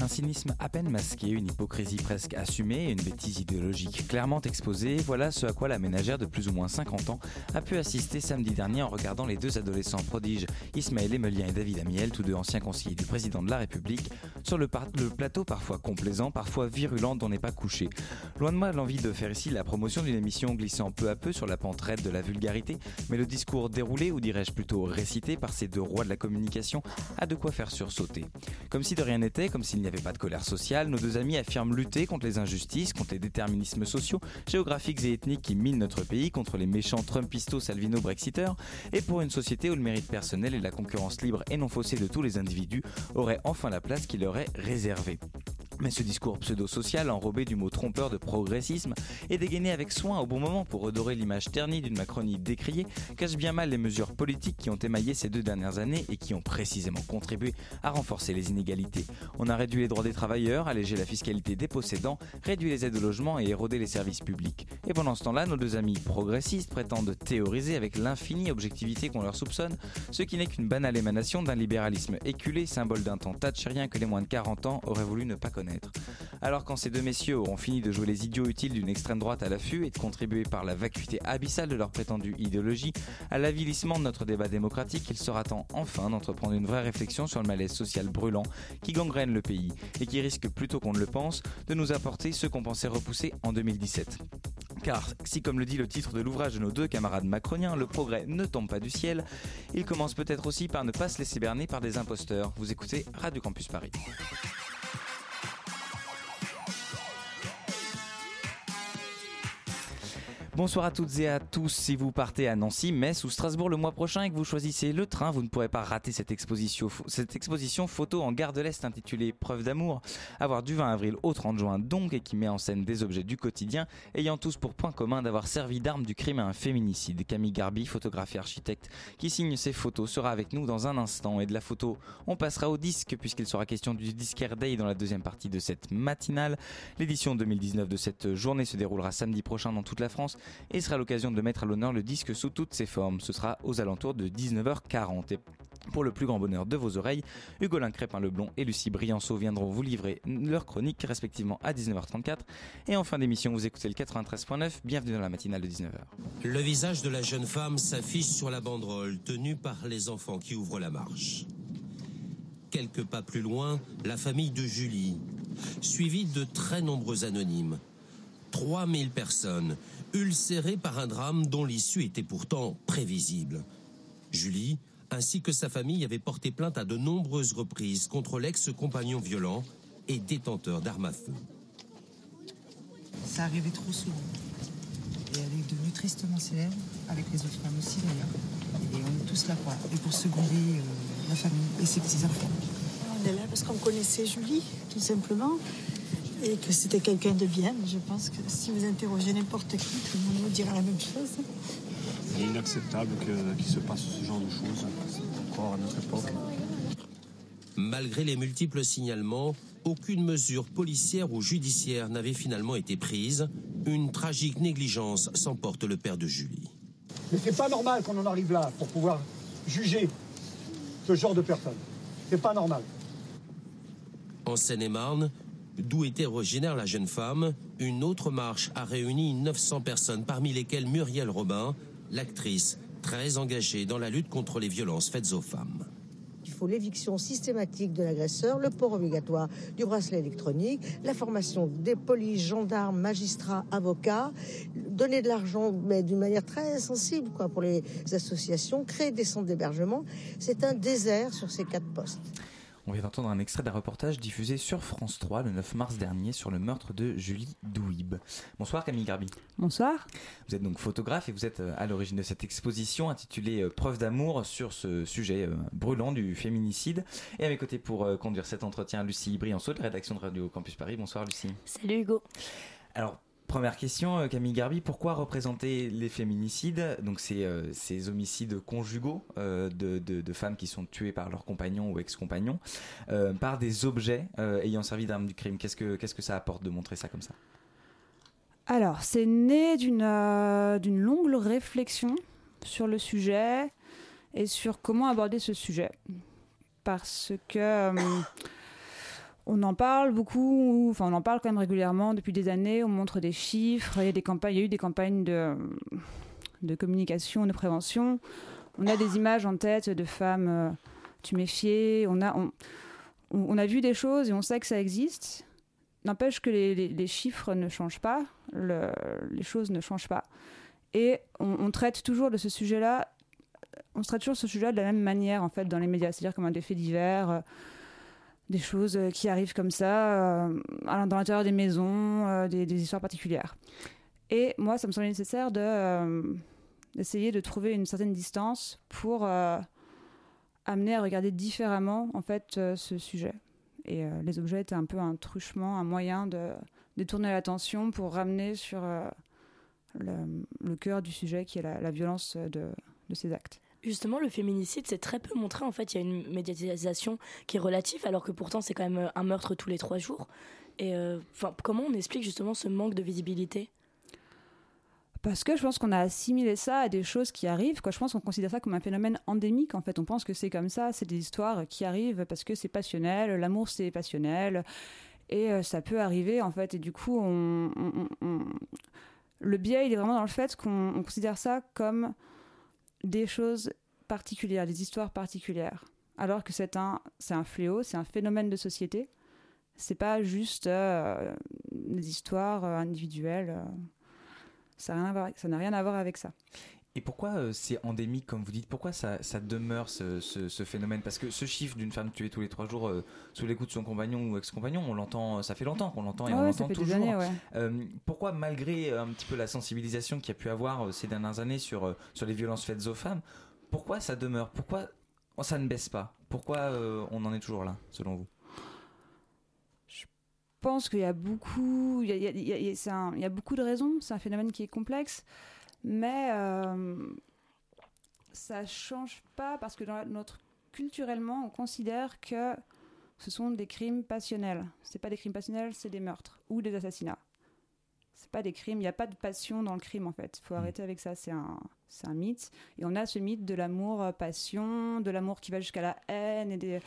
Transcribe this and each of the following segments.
Un cynisme à peine masqué, une hypocrisie presque assumée et une bêtise idéologique clairement exposée, voilà ce à quoi la ménagère de plus ou moins 50 ans a pu assister samedi dernier en regardant les deux adolescents prodiges, Ismaël Emelien et David Amiel, tous deux anciens conseillers du président de la République, sur le, le plateau parfois complaisant, parfois virulent dont n'est pas couché. Loin de moi l'envie de faire ici la promotion d'une émission glissant peu à peu sur la pente raide de la vulgarité, mais le discours déroulé, ou dirais-je plutôt récité par ces deux rois de la communication, a de quoi faire sursauter. Comme si de rien n'était, comme s'il n'y avait pas de colère sociale, nos deux amis affirment lutter contre les injustices, contre les déterminismes sociaux, géographiques et ethniques qui minent notre pays, contre les méchants Trumpistos, Salvino, Brexiteurs, et pour une société où le mérite personnel et la concurrence libre et non faussée de tous les individus auraient enfin la place qui leur est réservée. Mais ce discours pseudo-social, enrobé du mot trompeur de progressisme, et dégainé avec soin au bon moment pour redorer l'image ternie d'une Macronie décriée, cache bien mal les mesures politiques qui ont émaillé ces deux dernières années et qui ont précisément contribué à renforcer les inégalités. On a réduit les droits des travailleurs, allégé la fiscalité des possédants, réduit les aides au logement et érodé les services publics. Et pendant ce temps-là, nos deux amis progressistes prétendent théoriser avec l'infinie objectivité qu'on leur soupçonne, ce qui n'est qu'une banale émanation d'un libéralisme éculé, symbole d'un temps thatcherien que les moins de 40 ans auraient voulu ne pas connaître. Alors quand ces deux messieurs auront fini de jouer les idiots utiles d'une extrême droite à l'affût et de contribuer par la vacuité abyssale de leur prétendue idéologie à l'avilissement de notre débat démocratique, il sera temps enfin d'entreprendre une vraie réflexion sur le malaise social brûlant qui gangrène le pays et qui risque plutôt qu'on ne le pense de nous apporter ce qu'on pensait repousser en 2017. Car si, comme le dit le titre de l'ouvrage de nos deux camarades macroniens, le progrès ne tombe pas du ciel, il commence peut-être aussi par ne pas se laisser berner par des imposteurs. Vous écoutez Radio Campus Paris. Bonsoir à toutes et à tous. Si vous partez à Nancy, Metz ou Strasbourg le mois prochain et que vous choisissez le train, vous ne pourrez pas rater cette exposition, photo en gare de l'Est intitulée Preuve d'amour, avoir du 20 avril au 30 juin donc et qui met en scène des objets du quotidien ayant tous pour point commun d'avoir servi d'arme du crime à un féminicide. Camille Garbi, photographe et architecte, qui signe ces photos, sera avec nous dans un instant. Et de la photo, on passera au disque puisqu'il sera question du Disquaire Day dans la deuxième partie de cette matinale. L'édition 2019 de cette journée se déroulera samedi prochain dans toute la France et sera l'occasion de mettre à l'honneur le disque sous toutes ses formes. Ce sera aux alentours de 19h40. Et pour le plus grand bonheur de vos oreilles, Hugolin Crépin-Leblond et Lucie Brianceau viendront vous livrer leur chronique respectivement à 19h34. Et en fin d'émission, vous écoutez le 93.9. Bienvenue dans la matinale de 19h. Le visage de la jeune femme s'affiche sur la banderole tenue par les enfants qui ouvrent la marche. Quelques pas plus loin, la famille de Julie, suivie de très nombreux anonymes. 3000 personnes, ulcérées par un drame dont l'issue était pourtant prévisible. Julie, ainsi que sa famille, avaient porté plainte à de nombreuses reprises contre l'ex-compagnon violent et détenteur d'armes à feu. Ça arrivait trop souvent. Et elle est devenue tristement célèbre, avec les autres femmes aussi d'ailleurs. Et on est tous là pour, et pour seconder euh, la famille et ses petits-enfants. On est là parce qu'on connaissait Julie, tout simplement et que c'était quelqu'un de bien. Je pense que si vous interrogez n'importe qui, tout le monde vous dira la même chose. C'est inacceptable qu'il se passe ce genre de choses encore à notre époque. Malgré les multiples signalements, aucune mesure policière ou judiciaire n'avait finalement été prise. Une tragique négligence s'emporte le père de Julie. Mais c'est pas normal qu'on en arrive là pour pouvoir juger ce genre de personnes. C'est pas normal. En Seine-et-Marne, d'où était originaire la jeune femme, une autre marche a réuni 900 personnes, parmi lesquelles Muriel Robin, l'actrice très engagée dans la lutte contre les violences faites aux femmes. Il faut l'éviction systématique de l'agresseur, le port obligatoire du bracelet électronique, la formation des polices, gendarmes, magistrats, avocats, donner de l'argent, mais d'une manière très sensible quoi, pour les associations, créer des centres d'hébergement. C'est un désert sur ces quatre postes. On vient d'entendre un extrait d'un reportage diffusé sur France 3 le 9 mars dernier sur le meurtre de Julie Douib. Bonsoir Camille Garbi. Bonsoir. Vous êtes donc photographe et vous êtes euh, à l'origine de cette exposition intitulée euh, Preuve d'amour sur ce sujet euh, brûlant du féminicide. Et à mes côtés pour conduire cet entretien, Lucie Brianceau de rédaction de Radio Campus Paris. Bonsoir Lucie. Salut Hugo. Alors Première question, euh, Camille Garbi, pourquoi représenter les féminicides, donc ces, euh, ces homicides conjugaux euh, de, de, femmes qui sont tuées par leurs compagnons ou ex-compagnons, par des objets ayant servi d'armes du crime. Qu'est-ce que, que ça apporte de montrer ça comme ça? Alors, c'est né d'une, d'une longue réflexion sur le sujet et sur comment aborder ce sujet. Parce que on en parle beaucoup, enfin on en parle quand même régulièrement depuis des années, on montre des chiffres, il y a, des campagnes, il y a eu des campagnes de, de communication, de prévention. On a des images en tête de femmes euh, tu méfiées, on a, on, a vu des choses et on sait que ça existe. N'empêche que les, chiffres ne changent pas, les choses ne changent pas. Et on, traite toujours de ce sujet-là, on traite toujours ce sujet-là de la même manière en fait dans les médias, c'est-à-dire comme un faits divers. Euh, des choses euh, qui arrivent comme ça euh, dans l'intérieur des maisons, euh, des, histoires particulières. Et moi, ça me semblait nécessaire de d'essayer de trouver une certaine distance pour amener à regarder différemment en fait ce sujet. Et les objets étaient un peu un truchement, un moyen de détourner l'attention pour ramener sur le, cœur du sujet qui est la, violence de ces actes. Justement, le féminicide, c'est très peu montré. En fait, il y a une médiatisation qui est relative, alors que pourtant, c'est quand même euh, un meurtre tous les trois jours. Et euh, comment on explique justement ce manque de visibilité? Parce que je pense qu'on a assimilé ça à des choses qui arrivent. Quoi. Je pense qu'on considère ça comme un phénomène endémique. En fait, on pense que c'est comme ça, c'est des histoires qui arrivent parce que c'est passionnel, l'amour c'est passionnel, et euh, ça peut arriver en fait. Et du coup, le biais, il est vraiment dans le fait qu'on considère ça comme des choses particulières, des histoires particulières. Alors que c'est un, c'est un fléau, c'est un phénomène de société. C'est pas juste euh, des histoires euh, individuelles. Euh. ça n'a rien à voir avec ça. Et pourquoi euh, c'est endémique, comme vous dites? Pourquoi ça, demeure ce, phénomène? Parce que ce chiffre d'une femme tuée tous les trois jours euh, sous les coups de son compagnon ou ex-compagnon, on l'entend, ça fait longtemps qu'on l'entend et on l'entend toujours. Euh, pourquoi, malgré un petit peu la sensibilisation qu'il y a pu avoir ces dernières années sur, sur les violences faites aux femmes, pourquoi ça demeure? Pourquoi ça ne baisse pas? Pourquoi on en est toujours là, selon vous? Je pense qu'il y a beaucoup, il y a beaucoup de raisons. C'est un phénomène qui est complexe. Mais euh, ça change pas parce que dans notre culturellement, on considère que ce sont des crimes passionnels. C'est pas des crimes passionnels, c'est des meurtres ou des assassinats. C'est pas des crimes, il n'y a pas de passion dans le crime en fait. Il faut mm. arrêter avec ça, c'est un, c'est un mythe. Et on a ce mythe de l'amour euh, passion, de l'amour qui va jusqu'à la haine et des,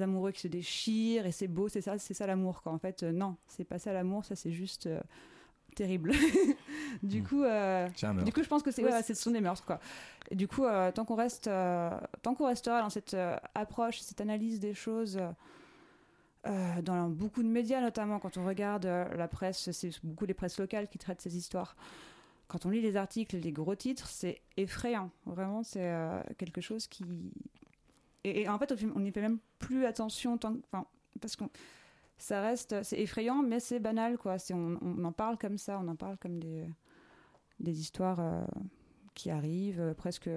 amoureux qui se déchirent et c'est beau, c'est ça, c'est ça l'amour. En fait, euh, non, c'est pas ça l'amour, ça c'est juste terrible. du hmm. coup, euh, du coup, je pense que c'est ouais, ce sont des meurtres quoi. Et du coup, euh, tant qu'on reste, euh, tant qu'on restera dans cette approche, cette analyse des choses. dans beaucoup de médias, notamment quand on regarde la presse, c'est beaucoup les presses locales qui traitent ces histoires. Quand on lit les articles, les gros titres, c'est effrayant. Vraiment, c'est quelque chose qui. Et, en fait, on n'y fait même plus attention, tant... enfin, parce qu'on ça reste, c'est effrayant, mais c'est banal, quoi. On, on, en parle comme ça, on en parle comme des, des histoires euh, qui arrivent, euh, presque.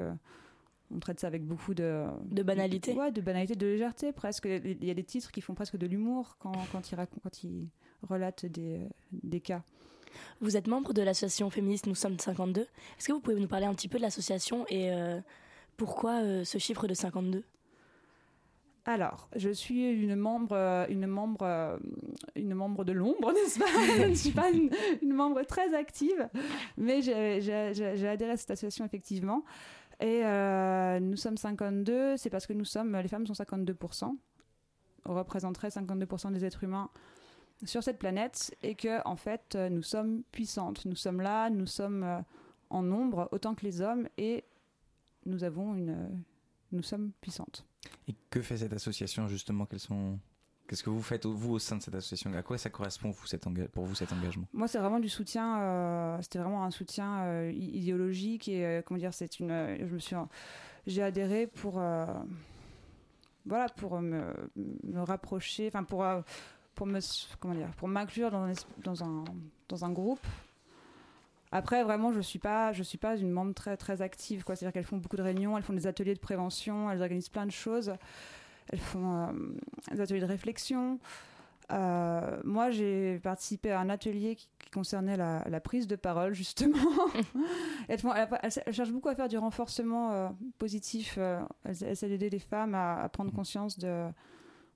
On traite ça avec beaucoup de. De banalité Ouais, de banalité, de légèreté, presque. Il y a des titres qui font presque de l'humour quand, quand, ils quand ils relatent des, des cas. Vous êtes membre de l'association féministe Nous sommes 52. Est-ce que vous pouvez nous parler un petit peu de l'association et euh, pourquoi ce chiffre de 52 alors, je suis une membre, euh, une membre, euh, une membre de l'ombre, n'est-ce pas? Je ne suis pas une, membre très active, mais j'ai adhéré à cette association effectivement. Et euh, nous sommes 52, c'est parce que nous sommes, les femmes sont 52%, on représenterait 52% des êtres humains sur cette planète, et que en fait, nous sommes puissantes. Nous sommes là, nous sommes en nombre autant que les hommes, et nous avons une, nous sommes puissantes. Et que fait cette association justement? Quels sont Qu'est-ce que vous faites vous au sein de cette association? À quoi ça correspond pour vous cet engagement? Moi, c'est vraiment du soutien. Euh, c'était vraiment un soutien euh, idéologique et euh, comment dire, c'est une. je me suis, j'ai adhéré pour voilà, pour me, rapprocher, enfin pour, pour me, comment dire, pour m'inclure dans un, dans un, dans un groupe. Après, vraiment, je suis pas, je suis pas une membre très très active, quoi. C'est-à-dire qu'elles font beaucoup de réunions, elles font des ateliers de prévention, elles organisent plein de choses, elles font euh, des ateliers de réflexion. Euh, moi, j'ai participé à un atelier qui, qui concernait la, la, prise de parole, justement. elles, font, elles, elles, cherchent beaucoup à faire du renforcement euh, positif. Elles, essaient d'aider les femmes à, à, prendre conscience de,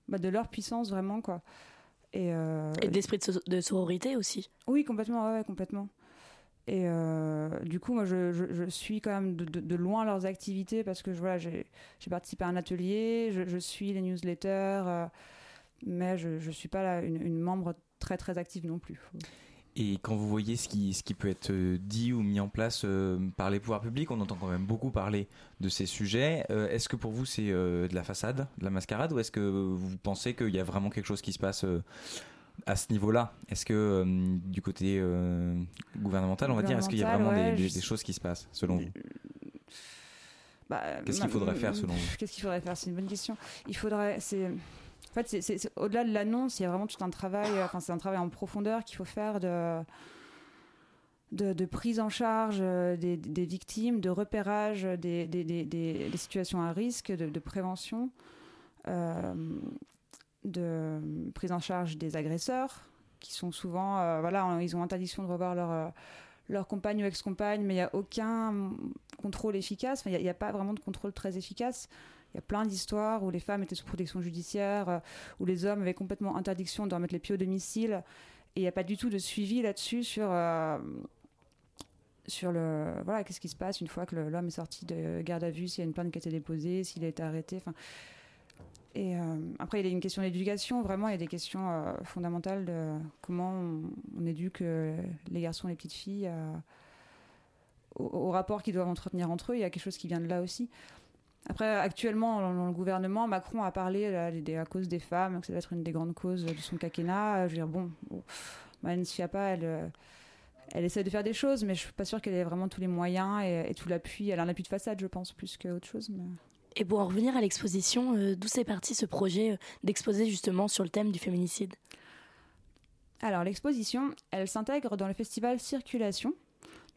bah, de leur puissance, vraiment, quoi. Et, euh, et d'esprit de, de, sororité aussi. Oui, complètement, ouais complètement. Et euh, du coup, moi, je, je, suis quand même de, loin leurs activités parce que voilà, j'ai participé à un atelier, je, suis les newsletters, euh, mais je ne suis pas là, une, membre très très active non plus. Et quand vous voyez ce qui, ce qui peut être dit ou mis en place euh, par les pouvoirs publics, on entend quand même beaucoup parler de ces sujets. Euh, est-ce que pour vous c'est euh, de la façade, de la mascarade, ou est-ce que vous pensez qu'il y a vraiment quelque chose qui se passe à ce niveau-là Est-ce que euh, du côté euh, gouvernemental, on va dire, est-ce qu'il y a vraiment ouais, des, choses qui se passent selon vous bah, Qu'est-ce qu'il faudrait faire selon vous Qu'est-ce qu'il faudrait faire C'est une bonne question. Il faudrait, c'est en fait, c'est au-delà de l'annonce, il y a vraiment tout un travail. Enfin, c'est un travail en profondeur qu'il faut faire de de, de, prise en charge des, des, victimes, de repérage des, des situations à risque, de, de prévention. Euh, de prise en charge des agresseurs qui sont souvent euh, voilà ils ont interdiction de revoir leur euh, leur compagne ou ex-compagne mais il n'y a aucun contrôle efficace. Il n'y a, a, pas vraiment de contrôle très efficace. Il y a plein d'histoires où les femmes étaient sous protection judiciaire euh, où les hommes avaient complètement interdiction de remettre les pieds au domicile. Et il n'y a pas du tout de suivi là-dessus sur euh, sur le voilà qu'est-ce qui se passe une fois que l'homme est sorti de garde à vue s'il y a une plainte qui a été déposée s'il a été arrêté. Enfin et euh, après, il y a une question d'éducation, vraiment, il y a des questions euh, fondamentales de comment on, éduque euh, les garçons les petites filles au, au, rapport qu'ils doivent entretenir entre eux. Il y a quelque chose qui vient de là aussi. Après, actuellement, dans le gouvernement, Macron a parlé la cause des femmes, que ça va être une des grandes causes de son quinquennat. Je veux dire, bon, bon Schiappa, elle, elle essaie de faire des choses, mais je suis pas sûre qu'elle ait vraiment tous les moyens et, tout l'appui. Elle a un appui de façade, je pense, plus qu'autre chose. Et pour en revenir à l'exposition, euh, d'où c'est parti ce projet euh, d'exposer justement sur le thème du féminicide? Alors l'exposition, elle s'intègre dans le festival Circulation,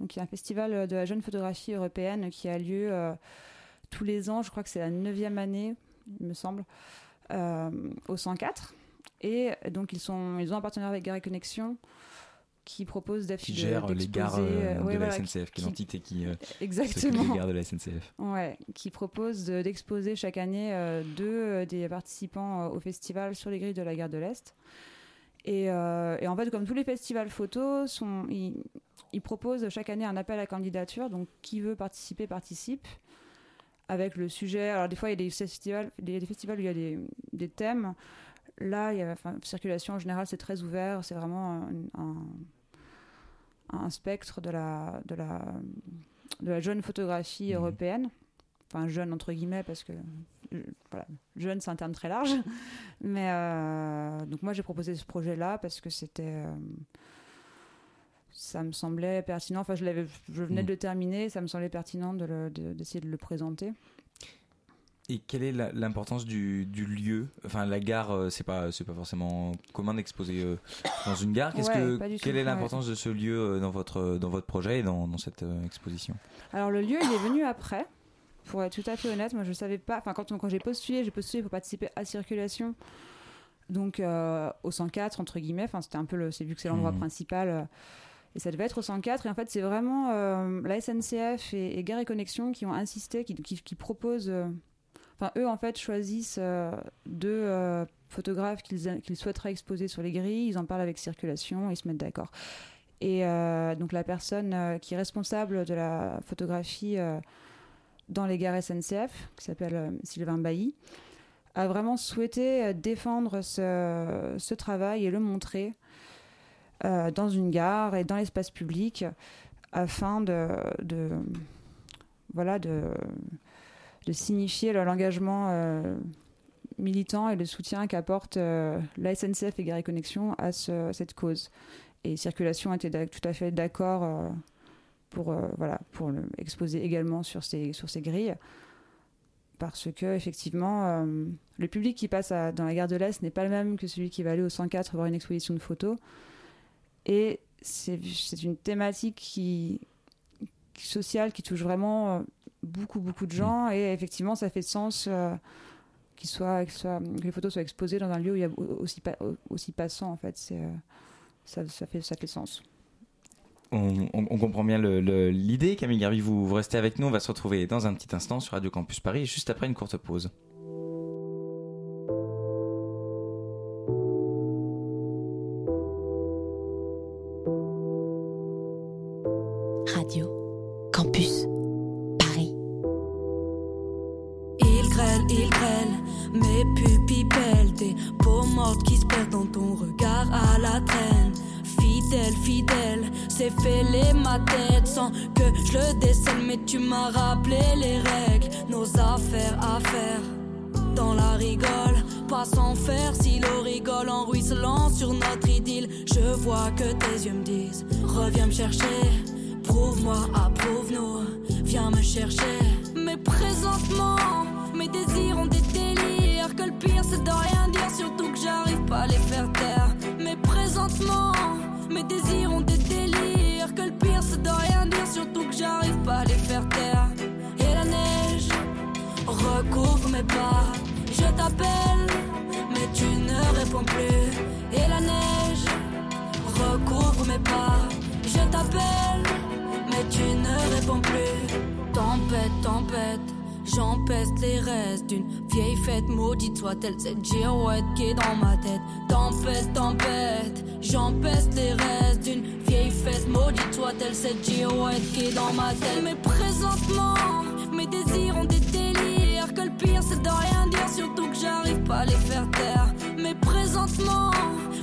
donc y a un festival de la jeune photographie européenne qui a lieu euh, tous les ans, je crois que c'est la neuvième année, il me semble, euh, au 104. Et donc ils, sont, ils ont un partenariat avec Gare Connexion qui propose qui gère les gares euh, de la voilà, SNCF, qui est l'entité qui euh, exactement les gares de la SNCF. Ouais, qui propose d'exposer de, chaque année euh, deux euh, des participants au festival sur les grilles de la gare de l'Est. Et, euh, et, en fait, comme tous les festivals photos, sont, ils, ils, proposent chaque année un appel à candidature. Donc, qui veut participer, participe. Avec le sujet. Alors, des fois, il y a des festivals, des, des festivals où il y a des, des thèmes. Là, il y a, enfin, circulation en général, c'est très ouvert. C'est vraiment un, un un spectre de la, de la, de la jeune photographie mmh. européenne. Enfin, jeune entre guillemets, parce que voilà, jeune, c'est un terme très large. Mais euh, donc, moi, j'ai proposé ce projet-là parce que c'était. Euh, ça me semblait pertinent. Enfin, je, je venais mmh. de le terminer, ça me semblait pertinent d'essayer de, de, de le présenter. Et quelle est l'importance du, du, lieu? Enfin, la gare, euh, c'est pas c'est pas forcément commun d'exposer euh, dans une gare. Qu'est-ce ouais, que quelle est l'importance ouais. de ce lieu euh, dans votre dans votre projet et dans, dans cette euh, exposition? Alors le lieu, il est venu après. Pour être tout à fait honnête, moi je savais pas. Enfin, quand quand j'ai postulé, j'ai postulé pour participer à circulation. Donc au 104 entre guillemets. Enfin, c'était un peu le. C'est vu que c'est l'endroit mmh. principal. et ça devait être au 104 et en fait c'est vraiment euh, la SNCF et, et Gare et Connexion qui ont insisté, qui, qui, qui proposent euh, Eux, en fait, choisissent euh, deux euh, photographes qu'ils qu souhaiteraient exposer sur les grilles. Ils en parlent avec Circulation, ils se mettent d'accord. Et euh, donc, la personne qui est responsable de la photographie dans les gares SNCF, qui s'appelle Sylvain Bailly, a vraiment souhaité défendre ce, travail et le montrer dans une gare et dans l'espace public afin de voilà de de signifier l'engagement euh, militant et le soutien qu'apporte euh, la SNCF et Gare et Connexion à ce, cette cause. Et Circulation était tout à fait d'accord euh, pour, euh, voilà, pour l'exposer également sur ces, sur ces grilles. parce que effectivement, le public qui passe dans la gare de l'Est n'est pas le même que celui qui va aller au 104 voir une exposition de photos. Et c'est une thématique qui, sociale qui touche vraiment beaucoup, beaucoup de gens. Et effectivement, ça fait sens soit, que les photos soient exposées dans un lieu où il y a aussi, aussi passant. En fait, c'est, ça, ça, fait, ça fait sens. On, comprend bien l'idée. Camille Garbi, vous, vous restez avec nous. On va se retrouver dans un petit instant sur Radio Campus Paris, juste après une courte pause.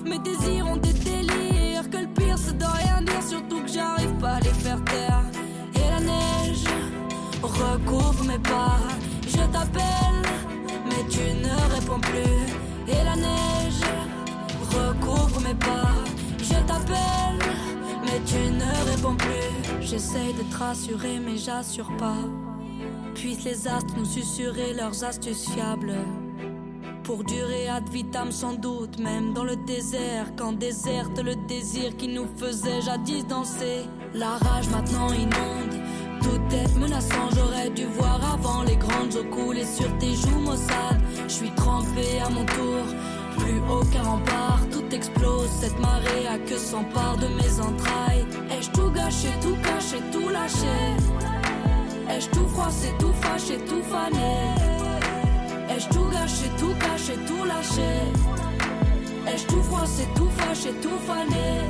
Mes désirs ont des délires. Que le pire c'est de rien dire, surtout que j'arrive pas à les faire taire. Et la neige recouvre mes pas. Je t'appelle, mais tu ne réponds plus. Et la neige recouvre mes pas. Je t'appelle, mais tu ne réponds plus. J'essaye de te rassurer, mais j'assure pas. Puissent les astres nous susurrer leurs astuces fiables. Pour durer ad vitam sans doute, même dans le désert, quand déserte le désir qui nous faisait jadis danser. La rage maintenant inonde tout est menaçant, j'aurais dû voir avant les grandes eaux couler sur tes joues maussades. Je suis trempé à mon tour, plus aucun rempart, tout explose. Cette marée a que s'empare de mes entrailles. Ai-je tout gâché, tout caché, tout lâché? Ai-je tout froissé, tout fâché, tout fané? Ai-je tout gâché, tout caché, tout lâché Ai-je tout froissé, tout fâché, tout fané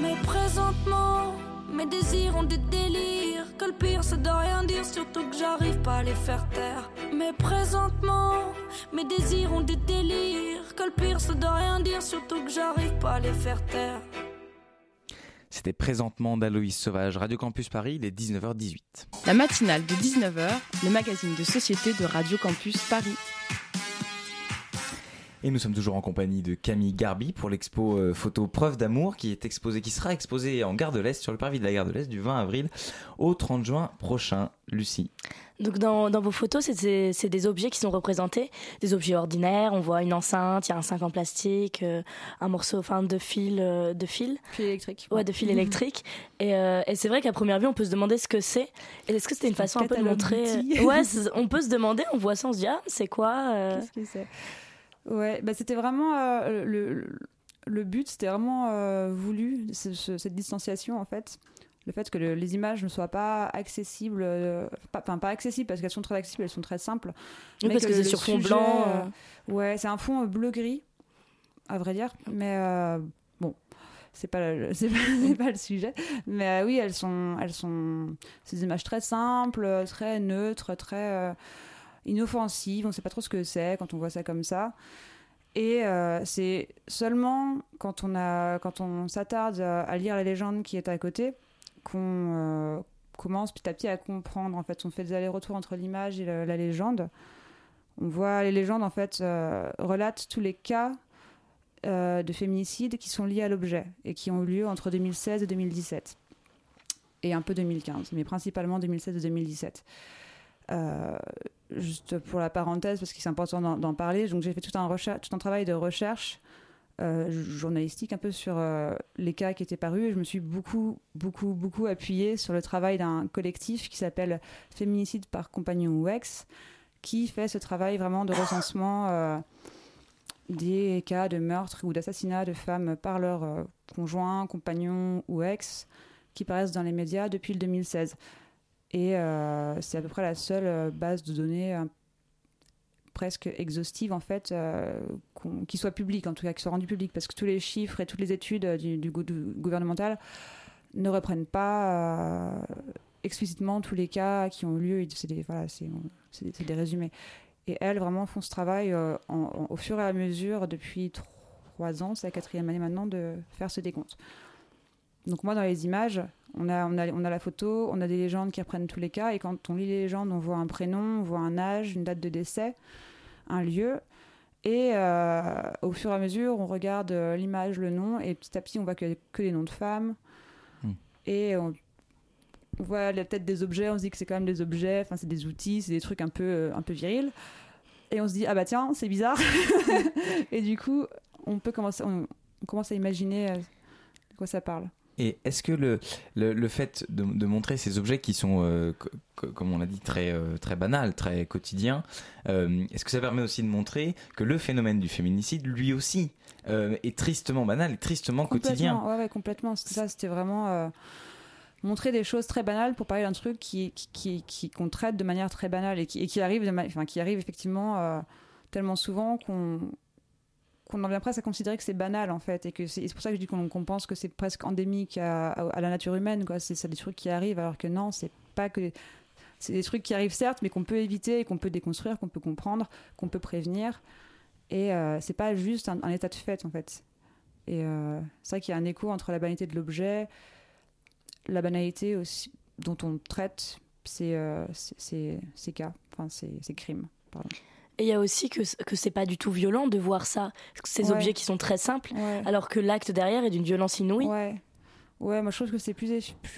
Mais présentement mes désirs ont des délires. Que le pire c'est de rien dire, surtout que j'arrive pas à les faire taire. Mais présentement, mes désirs ont des délires. Que le pire c'est de rien dire, surtout que j'arrive pas à les faire taire. C'était présentement d'Aloïs Sauvage, Radio Campus Paris, il est 19h18. La matinale de 19h, le magazine de société de Radio Campus Paris. Et nous sommes toujours en compagnie de Camille Garbi pour l'expo euh, photo Preuve d'amour qui est exposée, qui sera exposée en Gare de l'Est, sur le parvis de la Gare de l'Est du 20 avril au 30 juin prochain. Lucie. Donc dans, vos photos, c'est des objets qui sont représentés, des objets ordinaires. On voit une enceinte, il y a un cinq en plastique, euh, un morceau enfin, de fil, euh, de fil. Fil électrique. Ouais, de fil électrique. Et, et c'est vrai qu'à première vue, on peut se demander ce que c'est. Est-ce que c'était une façon un peu de montrer Ouais, on peut se demander. On voit ça, on se dit ah, c'est quoi Qu'est-ce que c'est? Ouais, bah c'était vraiment euh, le, le, but, c'était vraiment euh, voulu, cette distanciation en fait. Le fait que les images ne soient pas accessibles, euh, enfin pas, accessibles parce qu'elles sont très accessibles, elles sont très simples. mais parce que, c'est sur fond blanc. ouais, c'est un fond bleu-gris, à vrai dire. Mais bon, c'est pas c'est pas, pas, le sujet mais oui elles sont elles sont ces images très simples très neutres très inoffensive, on ne sait pas trop ce que c'est quand on voit ça comme ça. Et euh, c'est seulement quand on, on s'attarde à lire la légende qui est à côté qu'on euh, commence petit à petit à comprendre. En fait, on fait des allers-retours entre l'image et la, légende. On voit les légendes en fait euh, relatent tous les cas de féminicide qui sont liés à l'objet et qui ont eu lieu entre 2016 et 2017 et un peu 2015, mais principalement 2016 et 2017. Euh, juste pour la parenthèse, parce que c'est important d'en- parler, donc j'ai fait tout un, travail de recherche euh, journalistique un peu sur euh, les cas qui étaient parus. Et je me suis beaucoup, beaucoup, beaucoup appuyée sur le travail d'un collectif qui s'appelle Féminicide par compagnon ou ex, qui fait ce travail vraiment de recensement des cas de meurtre ou d'assassinat de femmes par leur conjoint, compagnon ou ex qui paraissent dans les médias depuis le 2016. Et euh, c'est à peu près la seule euh, base de données euh, presque exhaustive en fait, qui soit publique en tout cas, qui soit rendue publique, parce que tous les chiffres et toutes les études du, du gou- du gouvernemental ne reprennent pas explicitement tous les cas qui ont eu lieu. C'est des, voilà, des, résumés. Et elles vraiment font ce travail au fur et à mesure depuis trois ans, c'est la quatrième année maintenant, de faire ce décompte. Donc moi, dans les images, on a, on, a, on a la photo, on a des légendes qui reprennent tous les cas, et quand on lit les légendes, on voit un prénom, on voit un âge, une date de décès, un lieu, et euh, au fur et à mesure, on regarde euh, l'image, le nom, et petit à petit, on voit que, que les noms de femmes, Hmm. et on, on voit la tête des objets, on se dit que c'est quand même des objets, enfin c'est des outils, c'est des trucs un peu, euh, un peu virils, et on se dit, ah bah tiens, c'est bizarre, et du coup, on peut commencer, on, on commence à imaginer de quoi ça parle. Et est-ce que le, le, le fait de, de montrer ces objets qui sont, euh, co- co- comme on l'a dit, très, euh, très banals, très quotidiens, euh, est-ce que ça permet aussi de montrer que le phénomène du féminicide, lui aussi, euh, est tristement banal, est tristement quotidien? ouais, ouais, complètement. C'était ça, c'était vraiment montrer des choses très banales pour parler d'un truc qui, qui, qui, qui- qu'on traite de manière très banale et qui, et qui arrive, de ma- enfin, qui arrive effectivement tellement souvent qu'on qu'on en vient presque à considérer que c'est banal en fait et que c'est, pour ça que je dis qu'on, pense que c'est presque endémique à, la nature humaine quoi c'est, des trucs qui arrivent alors que non c'est pas que c'est des trucs qui arrivent certes mais qu'on peut éviter qu'on peut déconstruire qu'on peut comprendre qu'on peut prévenir et euh, c'est pas juste un, état de fait en fait et euh, c'est vrai qu'il y a un écho entre la banalité de l'objet, la banalité aussi dont on traite ces, euh, cas, enfin ces, ces crimes. Pardon. Et il y a aussi que, que c'est pas du tout violent de voir ça, ces Ouais. objets qui sont très simples, Ouais. alors que l'acte derrière est d'une violence inouïe. Ouais. Ouais, moi je trouve que c'est plus.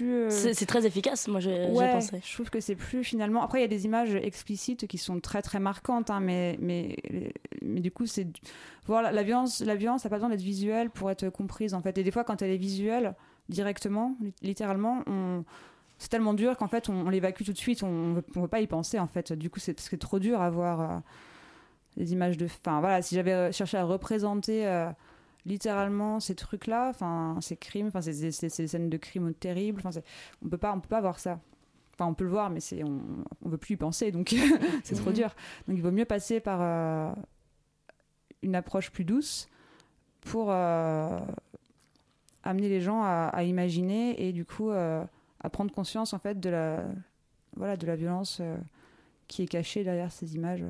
euh, C'est très efficace, moi j'ai Ouais, pensé. je trouve que c'est plus finalement. Après, il y a des images explicites qui sont très très marquantes, hein, mais, mais, mais du coup, c'est. Voir la, violence, la violence n'a pas besoin d'être visuelle pour être comprise, en fait. Et des fois, quand elle est visuelle, directement, li- littéralement, on. C'est tellement dur qu'en fait, on, on l'évacue tout de suite, on ne veut pas y penser, en fait. Du coup, c'est c'est trop dur à voir les images de. Enfin, voilà, si j'avais euh, cherché à représenter. euh, littéralement ces trucs-là, enfin ces crimes, enfin ces, ces- scènes de crimes terribles, enfin on peut pas, on peut pas voir ça. Enfin on peut le voir, mais c'est on, on veut plus y penser, donc c'est trop Mhm. dur. Donc il vaut mieux passer par euh, une approche plus douce pour euh, amener les gens à, à imaginer et du coup à prendre conscience en fait de la voilà de la violence qui est cachée derrière ces images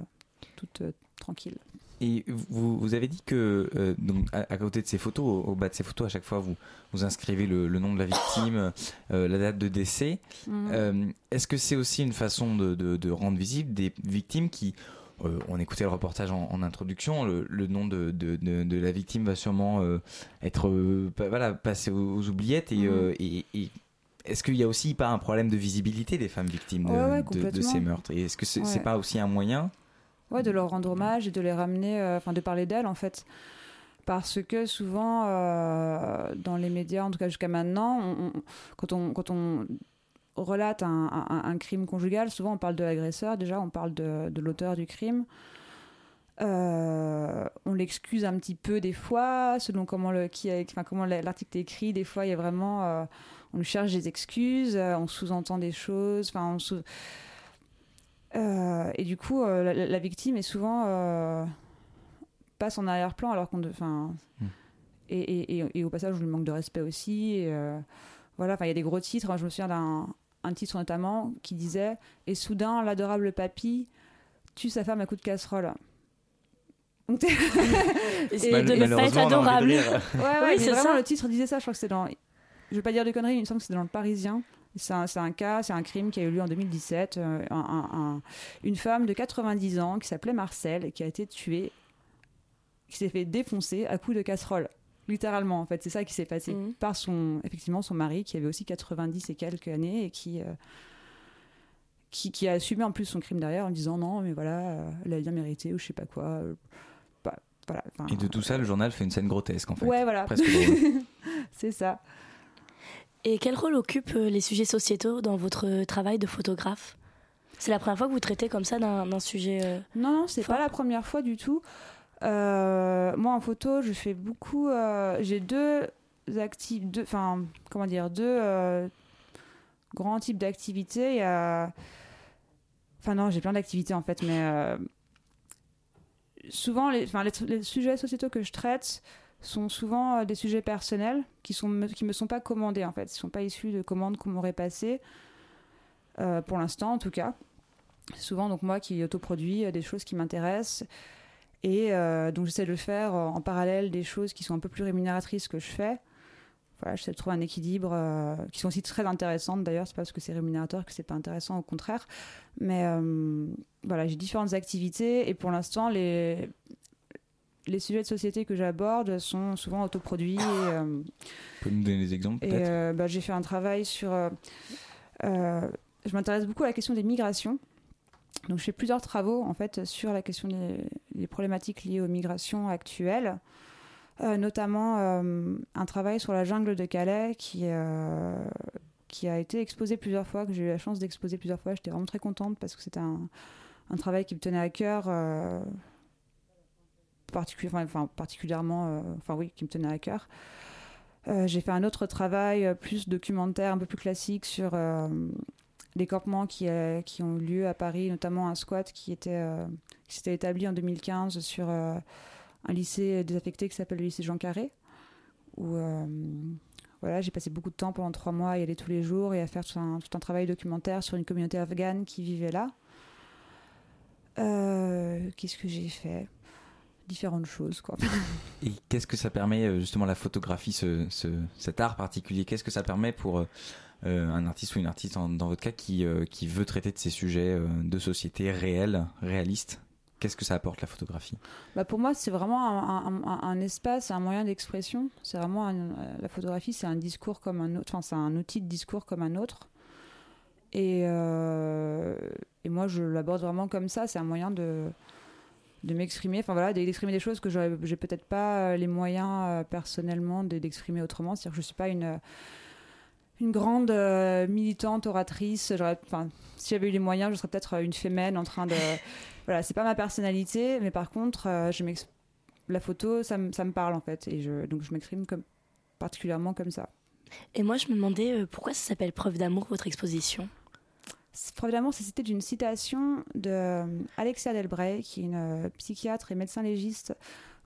toutes euh, tranquilles. Et vous, vous avez dit que, euh, donc, à, à côté de ces photos, au, au bas de ces photos, à chaque fois, vous, vous inscrivez le, le nom de la victime, euh, la date de décès. Mhm. Euh, Est-ce que c'est aussi une façon de, de- de rendre visible des victimes qui, euh, on écoutait le reportage en, en introduction, le, le nom de, la victime va sûrement euh, être euh, voilà, passé aux, aux oubliettes. Et, Mhm. euh, et- et est-ce qu'il y a aussi pas un problème de visibilité des femmes victimes de, Ouais, ouais, de- de complètement. ces meurtres? Et est-ce que c'est c'est Ouais. pas aussi un moyen Ouais, de leur rendre hommage et de les ramener, euh, enfin de parler d'elles en fait. Parce que souvent, euh, dans les médias, en tout cas jusqu'à maintenant, on- on- quand, on, quand on relate un, un- un crime conjugal, souvent on parle de l'agresseur, déjà on parle de, de l'auteur du crime. Euh, on l'excuse un petit peu des fois, selon comment le qui a- enfin, comment la- l'article est écrit. Des fois, il y a vraiment, euh, on lui cherche des excuses, on sous-entend des choses. Enfin, on sous- et du coup, euh, la, la victime est souvent euh, passe en arrière-plan alors qu'on, de- enfin, et, et, et- et au passage, on lui manque de respect aussi. et, euh, voilà, enfin, il y a des gros titres. Je me souviens d'un un titre notamment qui disait "Et soudain, l'adorable papy tue sa femme à coups de casserole." Donc, Et Mal- de ne pas être adorable. Ouais, ouais, Oui, c'est vraiment ça. le titre disait ça. Je crois que c'était dans. Je vais pas dire de conneries, mais il me semble que c'était dans le Parisien. C'est un, c'est un cas, c'est un crime qui a eu lieu en 2017. euh, un- un- un- une femme de 90 ans qui s'appelait Marcel et qui a été tuée, qui s'est fait défoncer à coups de casserole. Littéralement, en fait, c'est ça qui s'est passé Mhm. par son, effectivement, son mari qui avait aussi 90 et quelques années et qui, euh, qui, qui a assumé en plus son crime derrière en disant non, mais voilà, euh, elle a bien mérité ou je sais pas quoi. bah, voilà, Et de tout ça, le journal fait une scène grotesque en fait. Ouais, voilà. C'est ça. Et quel rôle occupent euh, les sujets sociétaux dans votre travail de photographe? C'est la première fois que vous traitez comme ça d'un sujet. euh, Non, non, c'est pas la première fois du tout. Euh, moi, en photo, je fais beaucoup. euh, J'ai deux actifs, deux, enfin, comment dire, deux euh, grands types d'activités. Enfin non, j'ai plein d'activités en fait, mais euh, souvent, les, les sujets sociétaux que je traite sont souvent euh, des sujets personnels qui sont qui me sont pas commandés en fait, ils sont pas issus de commandes qu'on m'aurait passées euh, pour l'instant en tout cas. C'est souvent donc moi qui autoproduis euh, des choses qui m'intéressent et donc j'essaie de faire euh, en parallèle des choses qui sont un peu plus rémunératrices que je fais. Voilà, j'essaie de trouver un équilibre qui sont aussi très intéressantes d'ailleurs, c'est pas parce que c'est rémunérateur que c'est pas intéressant au contraire. Mais voilà, j'ai différentes activités et pour l'instant les les sujets de société que j'aborde sont souvent autoproduits et, euh, Vous pouvez nous donner des exemples et euh, bah, j'ai fait un travail sur. euh, euh, je m'intéresse beaucoup à la question des migrations. Donc, je fais plusieurs travaux en fait sur la question des, des problématiques liées aux migrations actuelles, Euh, notamment un travail sur la jungle de Calais qui, qui a été exposé plusieurs fois, que j'ai eu la chance d'exposer plusieurs fois. J'étais vraiment très contente parce que c'était un, un travail qui me tenait à cœur. euh, particulièrement, euh, enfin oui, qui me tenait à cœur. Euh, j'ai fait un autre travail euh, plus documentaire, un peu plus classique sur les campements qui, ont eu lieu à Paris, notamment un squat qui, était, s'était établi en 2015 sur un lycée désaffecté qui s'appelle le lycée Jean Carré, voilà, j'ai passé beaucoup de temps pendant trois mois à y aller tous les jours et à faire tout un, travail documentaire sur une communauté afghane qui vivait là. Qu'est-ce que j'ai fait? Différentes choses, quoi. Et qu'est-ce que ça permet euh, justement la photographie, ce, ce- cet art particulier? Qu'est-ce que ça permet pour euh, euh, un artiste ou une artiste en- dans votre cas qui, euh, qui veut traiter de ces sujets euh, de société réels, réalistes Qu'est-ce que ça apporte la photographie? Bah pour moi, c'est vraiment un, un- un- un espace, un moyen d'expression. C'est vraiment la photographie, c'est un discours comme un autre. Enfin, c'est un outil de discours comme un autre. Et, et moi, je l'aborde vraiment comme ça. C'est un moyen de de m'exprimer. Enfin voilà, d'exprimer des choses que j'ai peut-être pas euh, les moyens euh, personnellement de- d'exprimer autrement. C'est-à-dire que je suis pas une euh, une grande euh, militante oratrice. Enfin, si j'avais eu les moyens, je serais peut-être une fémène en train de. voilà, c'est pas ma personnalité, mais par contre, euh, je la photo, ça, me- ça me parle en fait, et je, donc je m'exprime comme particulièrement comme ça. Et moi, je me demandais euh, pourquoi ça s'appelle Preuve d'amour, votre exposition? D'amour, c'est cité d'une citation de euh, Alexia Delbray, qui est une euh, psychiatre et médecin légiste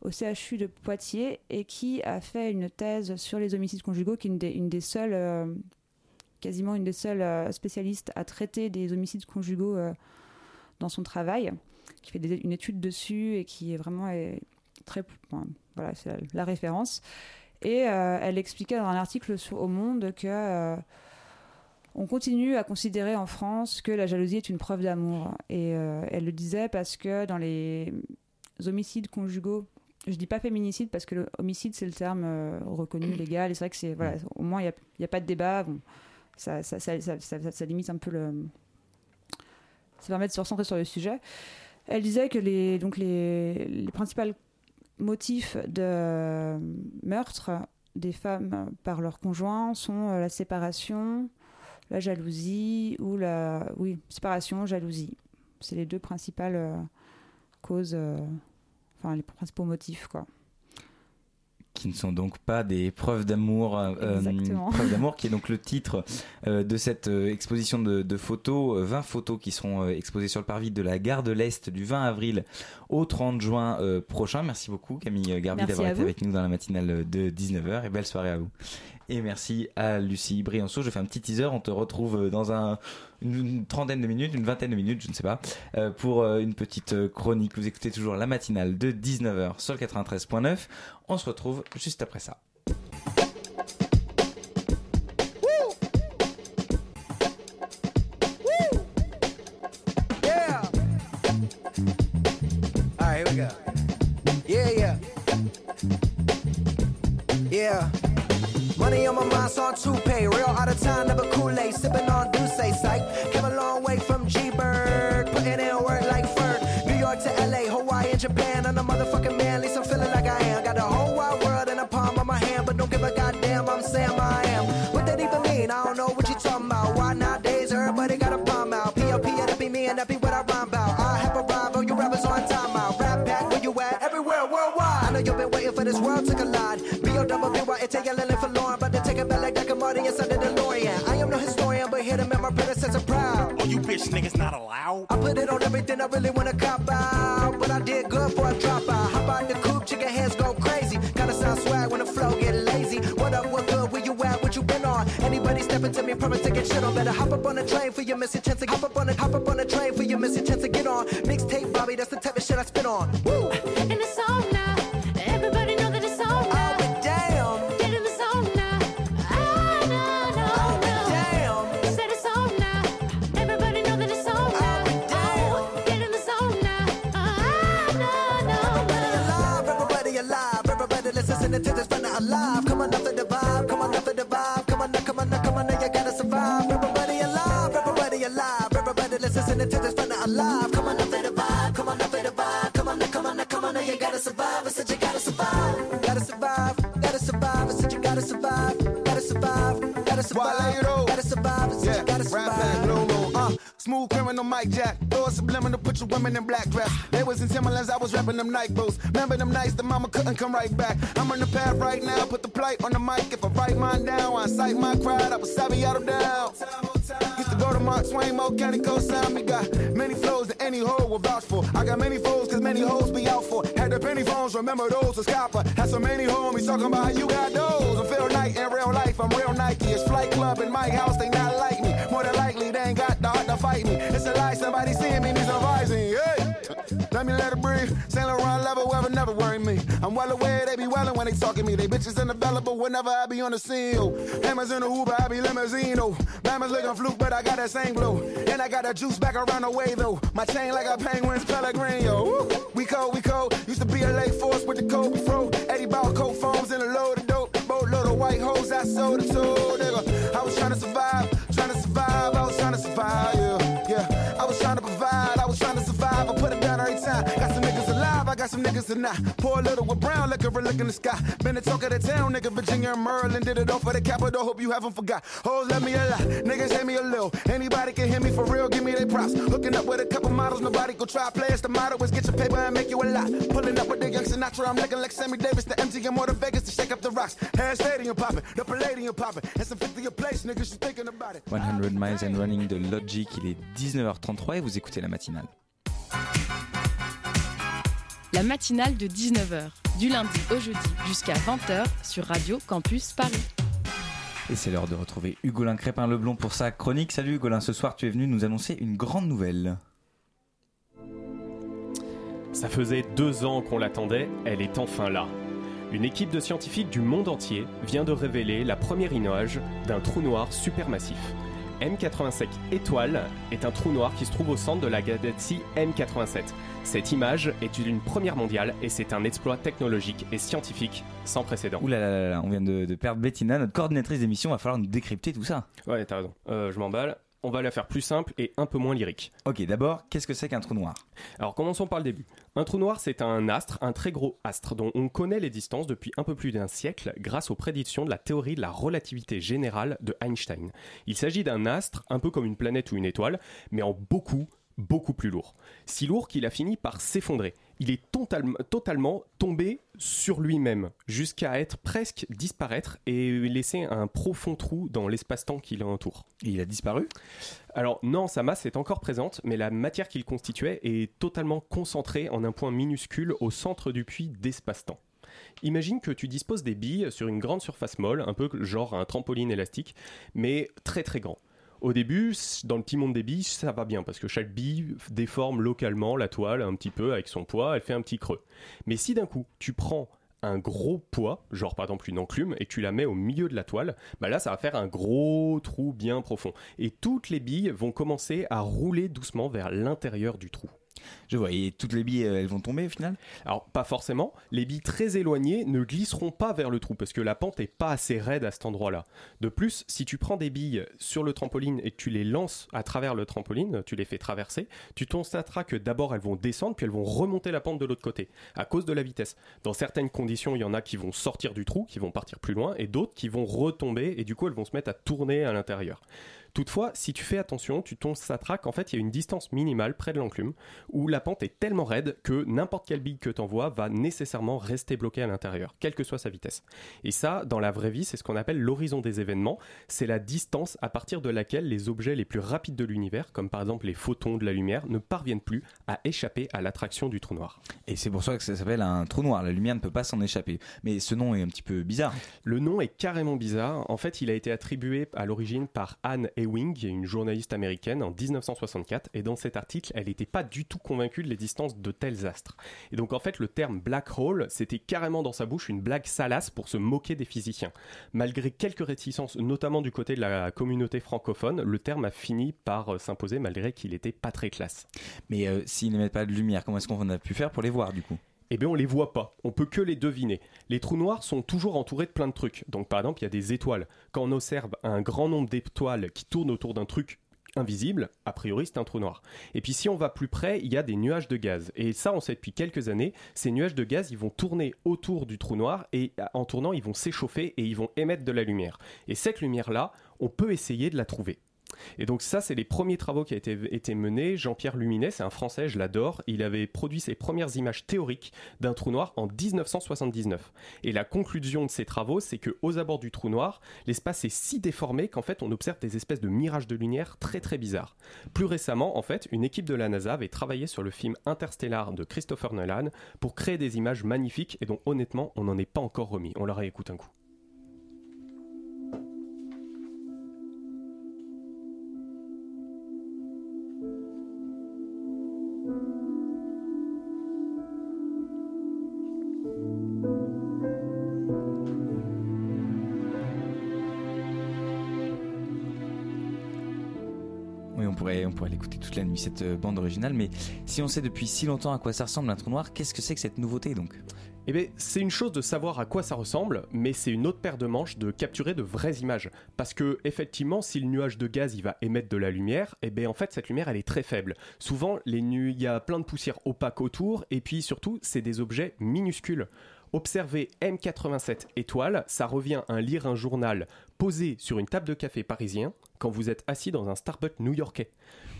au CHU de Poitiers et qui a fait une thèse sur les homicides conjugaux, qui est une des, une des seules, euh, quasiment une des seules spécialistes à traiter des homicides conjugaux dans son travail, qui fait une étude dessus et qui est vraiment très, voilà, c'est la, référence. Et elle expliquait dans un article sur Au Monde que on continue à considérer en France que la jalousie est une preuve d'amour. Et euh, elle le disait parce que dans les homicides conjugaux, je dis pas féminicide parce que le homicide c'est le terme euh, reconnu légal. Et c'est vrai que c'est voilà au moins il n'y a, pas de débat. Bon, ça, ça, ça, ça, ça- ça limite un peu le ça permet de se recentrer sur le sujet. Elle disait que les donc les, les principaux motifs de meurtre des femmes par leur conjoint sont euh, la séparation la jalousie ou la oui séparation jalousie c'est les deux principales euh, causes euh, enfin les principaux motifs quoi qui ne sont donc pas des preuves d'amour. euh, Exactement. preuves d'amour, qui est donc le titre euh, de cette euh, exposition de, de photos, euh, 20 photos qui seront euh, exposées sur le parvis de la gare de l'Est du 20 avril au 30 juin euh, prochain. Merci beaucoup Camille Garbi d'avoir été vous. avec nous dans la matinale de 19h et belle soirée à vous. Et merci à Lucie Brianceau. Je fais un petit teaser. On te retrouve dans un, une, trentaine de minutes, une vingtaine de minutes, je ne sais pas, euh, pour euh, une petite euh, chronique. Vous écoutez toujours la matinale de 19h sur le 93.9. On se retrouve juste après ça. Yeah. Money on my mind, so on toupee. Real out of time, never Kool-Aid. Sipping on Douce, psych. Came a long way from G-Bird. Putting in work like Ferg. New York to LA, Hawaii and Japan. I'm the motherfucking man, at least I'm feeling like I am. Got the whole wide world in the palm of my hand, but don't give a goddamn, I'm Sam I am. What that even mean? I don't know what you talking about. Why not nowadays everybody got a palm out? P.O.P. that be me and that be what I rhyme about. I have arrived, all you rappers on time out. Rap back where you at? Everywhere, worldwide. I know you've been waiting for this world to collide. Niggas not allowed? I put it on everything I really wanna cop out. But I did good for a drop out. Hop out the coupe, chicken hands go crazy. Gotta sound swag when the flow get lazy. What up, what good, where you at, what you been on? Anybody stepping to me, promise to get shit on. Better hop up on the train for your missing chance to hop up on the hop up on the train for your missing chance to get on. Mixtape Bobby, that's the type of shit I spit on. Survive, gotta survive, gotta survive, gotta survive. You gotta survive. Blue Moon, uh, smooth criminal Mike Jack. Throw a subliminal, put your women in black dress. They was in Timberlands, I was rapping them night boots. Remember them nights the mama couldn't come right back. I'm on the path right now, put the plight on the mic. If I write mine down, I cite my crowd, I was savvy out of down. Used to go to Mark Twain, Mo County Sound. We got many flows that any hoe will vouch for. I got many foes, cause many hoes be out for. Had the penny phones, remember those was copper. Had so many homies talking about how you got those. I'm feel like in real life, I'm real Nike. It's Flight Club in my house, they not like me. More than likely, they ain't got the heart to fight me. It's a lie, somebody seeing me. Hey! Let me let it breathe. Saint Laurent level, ever never worry me. I'm well aware they be wildin' when they talking me. They bitches unavailable whenever I be on the scene. Oh, Hammers in the Uber, I be limousine. Oh, Bama's looking fluke, but I got that same glow. And I got that juice back around the way though. My chain like a penguin's Pellegrino. Woo! We cold, we cold. Used to be a late force with the Kobe fro. Eddie Bauer cold foams and a load of dope. Load of white hoes I sold it to. Nigga, I was trying to survive, trying to survive. I was trying to survive, yeah, yeah. I was trying to provide, I was trying to survive. I put it down got some niggas that not. Pour a little with brown liquor and look in the sky. Been the talk of the town, nigga. Virginia and Maryland did it all for the capital. Hope you haven't forgot. Hoes let me a lot, niggas hate me a little. Anybody can hear me for real, give me their props. Hooking up with a couple models, nobody go try. Players, the motto is get your paper and make you a lot. Pulling up with the young Sinatra, I'm looking like Sammy Davis, the MGM or the Vegas to shake up the rocks. Hair stadium popping, the Palladium popping, and some 50 a place, niggas, you thinking about it. 100 Miles and Running de Logic, il est 19h33 et vous écoutez la matinale. La matinale de 19h, du lundi au jeudi jusqu'à 20h sur Radio Campus Paris. Et c'est l'heure de retrouver Hugolin Crépin-Leblond pour sa chronique. Salut Hugolin, ce soir tu es venu nous annoncer une grande nouvelle. Ça faisait deux ans qu'on l'attendait, elle est enfin là. Une équipe de scientifiques du monde entier vient de révéler la première image d'un trou noir supermassif. M87 étoile est un trou noir qui se trouve au centre de la galaxie M87. Cette image est une première mondiale et c'est un exploit technologique et scientifique sans précédent. Ouh là là là là, on vient de, de perdre Bettina, notre coordinatrice d'émission, va falloir nous décrypter tout ça. Ouais, t'as raison. Euh, je m'emballe. On va la faire plus simple et un peu moins lyrique. Ok, d'abord, qu'est-ce que c'est qu'un trou noir? Alors commençons par le début. Un trou noir, c'est un astre, un très gros astre, dont on connaît les distances depuis un peu plus d'un siècle grâce aux prédictions de la théorie de la relativité générale de Einstein. Il s'agit d'un astre, un peu comme une planète ou une étoile, mais en beaucoup, beaucoup plus lourd. Si lourd qu'il a fini par s'effondrer. Il est totalement, totalement tombé sur lui-même, jusqu'à être presque disparaître et laisser un profond trou dans l'espace-temps qui l'entoure. Il a disparu? Alors non, sa masse est encore présente, mais la matière qu'il constituait est totalement concentrée en un point minuscule au centre du puits d'espace-temps. Imagine que tu disposes des billes sur une grande surface molle, un peu genre un trampoline élastique, mais très très grand. Au début, dans le petit monde des billes, ça va bien parce que chaque bille déforme localement la toile un petit peu avec son poids, elle fait un petit creux. Mais si d'un coup, tu prends un gros poids, genre par exemple une enclume, et tu la mets au milieu de la toile, bah là ça va faire un gros trou bien profond. Et toutes les billes vont commencer à rouler doucement vers l'intérieur du trou. Je vois, et toutes les billes, euh, elles vont tomber au final? Alors, pas forcément. Les billes très éloignées ne glisseront pas vers le trou parce que la pente est pas assez raide à cet endroit-là. De plus, si tu prends des billes sur le trampoline et que tu les lances à travers le trampoline, tu les fais traverser, tu constateras que d'abord elles vont descendre puis elles vont remonter la pente de l'autre côté à cause de la vitesse. Dans certaines conditions, il y en a qui vont sortir du trou, qui vont partir plus loin et d'autres qui vont retomber et du coup elles vont se mettre à tourner à l'intérieur. Toutefois, si tu fais attention, tu constateras qu'en fait, il y a une distance minimale près de l'enclume où la pente est tellement raide que n'importe quelle bille que tu envoies va nécessairement rester bloquée à l'intérieur, quelle que soit sa vitesse. Et ça, dans la vraie vie, c'est ce qu'on appelle l'horizon des événements. C'est la distance à partir de laquelle les objets les plus rapides de l'univers, comme par exemple les photons de la lumière, ne parviennent plus à échapper à l'attraction du trou noir. Et c'est pour ça que ça s'appelle un trou noir. La lumière ne peut pas s'en échapper. Mais ce nom est un petit peu bizarre. Le nom est carrément bizarre. En fait, il a été attribué à l'origine par Anne Ewing, une journaliste américaine, en 1964. Et dans cet article, elle n'était pas du tout convaincue de l'existence de tels astres. Et donc, en fait, le terme black hole, c'était carrément dans sa bouche une blague salace pour se moquer des physiciens. Malgré quelques réticences, notamment du côté de la communauté francophone, le terme a fini par euh, s'imposer malgré qu'il était pas très classe. Mais euh, s'ils n'émettent pas de lumière, comment est-ce qu'on a pu faire pour les voir du coup? Eh bien on les voit pas, on peut que les deviner. Les trous noirs sont toujours entourés de plein de trucs. Donc par exemple, il y a des étoiles. Quand on observe un grand nombre d'étoiles qui tournent autour d'un truc invisible, a priori c'est un trou noir. Et puis si on va plus près, il y a des nuages de gaz. Et ça on sait depuis quelques années, ces nuages de gaz, ils vont tourner autour du trou noir et en tournant, ils vont s'échauffer et ils vont émettre de la lumière. Et cette lumière-là, on peut essayer de la trouver. Et donc ça, c'est les premiers travaux qui ont été, menés. Jean-Pierre Luminet, c'est un Français, je l'adore. Il avait produit ses premières images théoriques d'un trou noir en 1979. Et la conclusion de ces travaux, c'est que aux abords du trou noir, l'espace est si déformé qu'en fait, on observe des espèces de mirages de lumière très très bizarres. Plus récemment, en fait, une équipe de la NASA avait travaillé sur le film Interstellar de Christopher Nolan pour créer des images magnifiques et dont honnêtement, on n'en est pas encore remis. On leur écoute un coup. La nuit, cette euh, bande originale. Mais si on sait depuis si longtemps à quoi ça ressemble un trou noir, qu'est-ce que c'est que cette nouveauté donc? Eh bien, c'est une chose de savoir à quoi ça ressemble, mais c'est une autre paire de manches de capturer de vraies images. Parce que, effectivement, si le nuage de gaz il va émettre de la lumière, eh bien, en fait, cette lumière elle est très faible. Souvent, les nu- il y a plein de poussière opaque autour, et puis surtout, c'est des objets minuscules. Observer M87 étoiles, ça revient à lire un journal posé sur une table de café parisien quand vous êtes assis dans un Starbucks new-yorkais.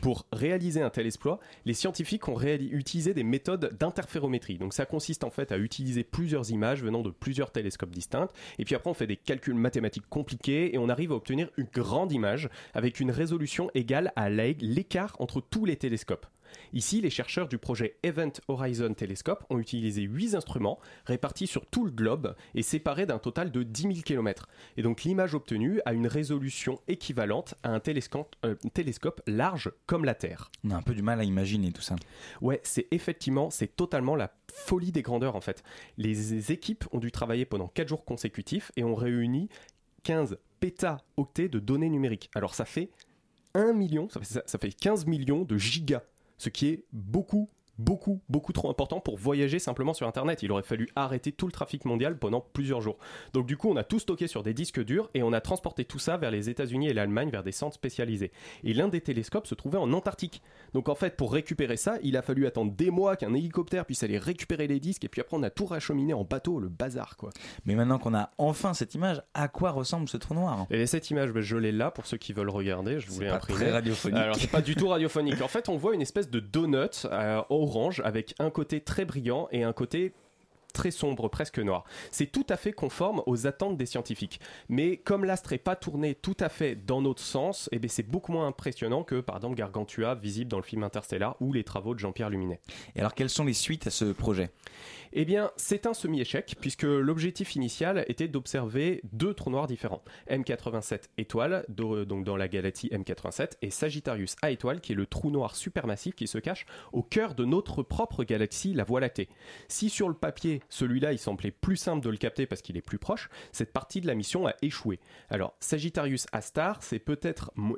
Pour réaliser un tel exploit, les scientifiques ont utilisé des méthodes d'interférométrie. Donc ça consiste en fait à utiliser plusieurs images venant de plusieurs télescopes distincts, et puis après on fait des calculs mathématiques compliqués et on arrive à obtenir une grande image avec une résolution égale à l'é- l'écart entre tous les télescopes. Ici, les chercheurs du projet Event Horizon Telescope ont utilisé 8 instruments répartis sur tout le globe et séparés d'un total de 10 000 km. Et donc l'image obtenue a une résolution équivalente à un télescope, euh, télescope large comme la Terre. On a un peu du mal à imaginer tout ça. Ouais, c'est effectivement, c'est totalement la folie des grandeurs en fait. Les équipes ont dû travailler pendant 4 jours consécutifs et ont réuni 15 pétaoctets de données numériques. Alors ça fait 1 million, ça fait, ça fait 15 millions de gigas, ce qui est beaucoup beaucoup, beaucoup trop important pour voyager simplement sur Internet. Il aurait fallu arrêter tout le trafic mondial pendant plusieurs jours. Donc du coup, on a tout stocké sur des disques durs et on a transporté tout ça vers les États-Unis et l'Allemagne, vers des centres spécialisés. Et l'un des télescopes se trouvait en Antarctique. Donc en fait, pour récupérer ça, il a fallu attendre des mois qu'un hélicoptère puisse aller récupérer les disques et puis après on a tout racheminé en bateau, le bazar quoi. Mais maintenant qu'on a enfin cette image, à quoi ressemble ce trou noir Et cette image, ben, je l'ai là pour ceux qui veulent regarder. Je voulais imprimer. très radiophonique. Alors c'est pas du tout radiophonique. En fait, on voit une espèce de donut euh, orange avec un côté très brillant et un côté très sombre, presque noir. C'est tout à fait conforme aux attentes des scientifiques. Mais comme l'astre n'est pas tourné tout à fait dans notre sens, eh ben, c'est beaucoup moins impressionnant que par exemple Gargantua, visible dans le film Interstellar ou les travaux de Jean-Pierre Luminet. Et alors, quelles sont les suites à ce projet? Eh bien, c'est un semi-échec, puisque l'objectif initial était d'observer deux trous noirs différents. M87 étoile, do- donc dans la galaxie M87, et Sagittarius A étoile, qui est le trou noir supermassif qui se cache au cœur de notre propre galaxie, la Voie lactée. Si sur le papier, celui-là, il semblait plus simple de le capter parce qu'il est plus proche. Cette partie de la mission a échoué. Alors, Sagittarius A-Star, c'est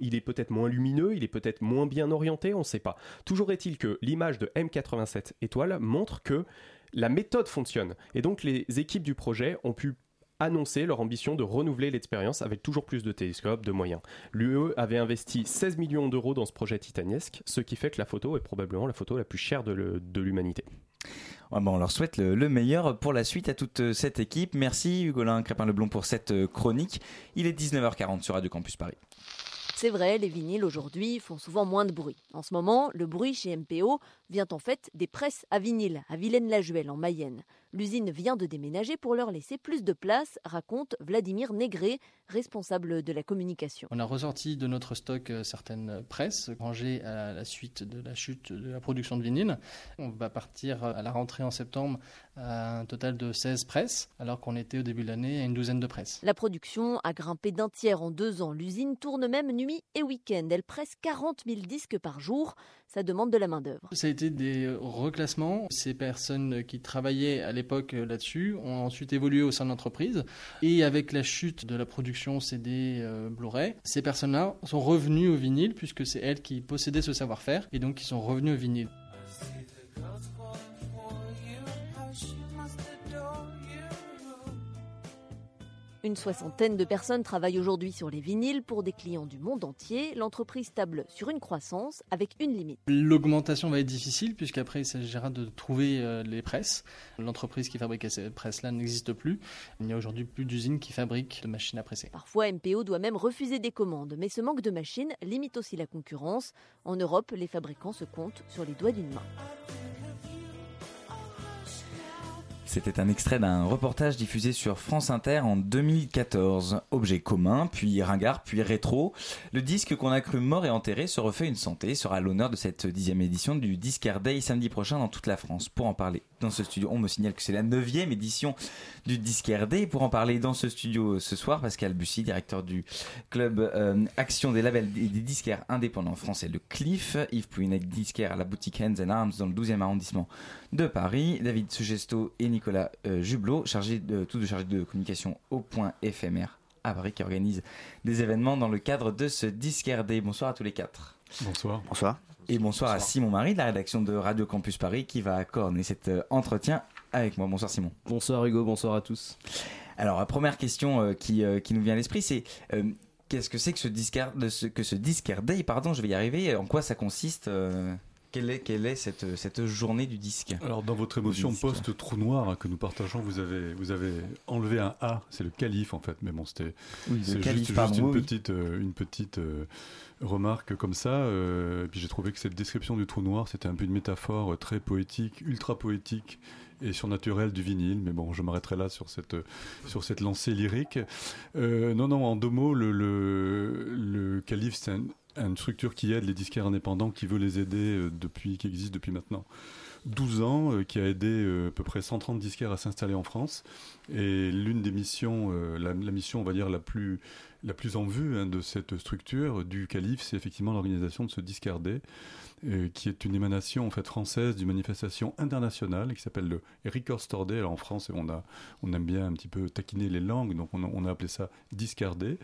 il est peut-être moins lumineux, il est peut-être moins bien orienté, on ne sait pas. Toujours est-il que l'image de M87 étoile montre que la méthode fonctionne. Et donc, les équipes du projet ont pu annoncer leur ambition de renouveler l'expérience avec toujours plus de télescopes, de moyens. L'UE avait investi 16 millions d'euros dans ce projet titanesque, ce qui fait que la photo est probablement la photo la plus chère de l'humanité. on leur souhaite le, meilleur pour la suite à toute cette équipe. Merci Hugolin Crépin-Leblon pour cette chronique. Il est 19h40 sur Radio Campus Paris. C'est vrai, les vinyles aujourd'hui font souvent moins de bruit. En ce moment, le bruit chez MPO vient en fait des presses à vinyle à Vilaine-la-Juelle en Mayenne. L'usine vient de déménager pour leur laisser plus de place, raconte Vladimir Négré, responsable de la communication. On a ressorti de notre stock euh, certaines presses rangées à la suite de la chute de la production de vinyle. On va partir à la rentrée en septembre à un total de 16 presses, alors qu'on était au début de l'année à une douzaine de presses. La production a grimpé d'un tiers en deux ans. L'usine tourne même nuit et week-end. Elle presse 40 000 disques par jour. Ça demande de la main-d'œuvre. Ça a été des reclassements. Ces personnes qui travaillaient à l'époque là-dessus ont ensuite évolué au sein de l'entreprise. Et avec la chute de la production CD euh, Blu-ray, ces personnes-là sont revenues au vinyle puisque c'est elles qui possédaient ce savoir-faire et donc qui sont revenues au vinyle. Une soixantaine de personnes travaillent aujourd'hui sur les vinyles pour des clients du monde entier. L'entreprise table sur une croissance avec une limite. L'augmentation va être difficile puisqu'après il s'agira de trouver euh, les presses. L'entreprise qui fabriquait ces presses-là n'existe plus. Il n'y a aujourd'hui plus d'usines qui fabriquent de machines à presser. Parfois MPO doit même refuser des commandes, mais ce manque de machines limite aussi la concurrence. En Europe, les fabricants se comptent sur les doigts d'une main. C'était un extrait d'un reportage diffusé sur France Inter en 2014. Objet commun, puis ringard, puis rétro. Le disque qu'on a cru mort et enterré se refait une santé sera l'honneur de cette dixième édition du Discard Day samedi prochain dans toute la France. Pour en parler dans ce studio, on me signale que c'est la neuvième édition du Discard Day. Pour en parler dans ce studio ce soir, Pascal Bussy, directeur du club euh, Action des labels et des disquaires indépendants français, le CLIF. Yves Pouinet, disquaire à la boutique Hands and Arms dans le 12e arrondissement de Paris. David Sugesto et Nicolas euh, Jublot, chargé de, tous de chargé de communication au point éphémère à Paris, qui organise des événements dans le cadre de ce Discardé. Bonsoir à tous les quatre. Bonsoir. Bonsoir. Et bonsoir, à Simon Marie de la rédaction de Radio Campus Paris qui va coordonner cet euh, entretien avec moi. Bonsoir Simon. Bonsoir Hugo, bonsoir à tous. Alors la première question euh, qui, qui nous vient à l'esprit, c'est qu'est-ce que c'est que ce discard, ce, que ce Discardé, pardon, je vais y arriver. En quoi ça consiste quelle est, quelle est cette, cette, journée du disque Alors, dans votre émotion post-trou noir que nous partageons, vous avez, vous avez enlevé un A, c'est le calife en fait, mais bon, c'était c'est juste, une, petite, euh, une petite euh, remarque comme ça. Euh, et puis j'ai trouvé que cette description du trou noir, c'était un peu une métaphore très poétique, ultra poétique et surnaturelle du vinyle. Mais bon, je m'arrêterai là sur cette, sur cette lancée lyrique. non, non, en deux mots, le, le, le calife, c'est un une structure qui aide les disquaires indépendants, qui veut les aider euh, depuis, qui existe depuis maintenant 12 ans, euh, qui a aidé euh, à peu près 130 disquaires à s'installer en France. Et l'une des missions, la, mission, on va dire, la plus, la plus en vue hein, de cette structure, du calife, c'est effectivement l'organisation de ce discardé. Euh, qui est une émanation en fait française d'une manifestation internationale qui s'appelle le Record Day. Alors en France, on, a, on aime bien un petit peu taquiner les langues, donc on a, appelé ça Discardé.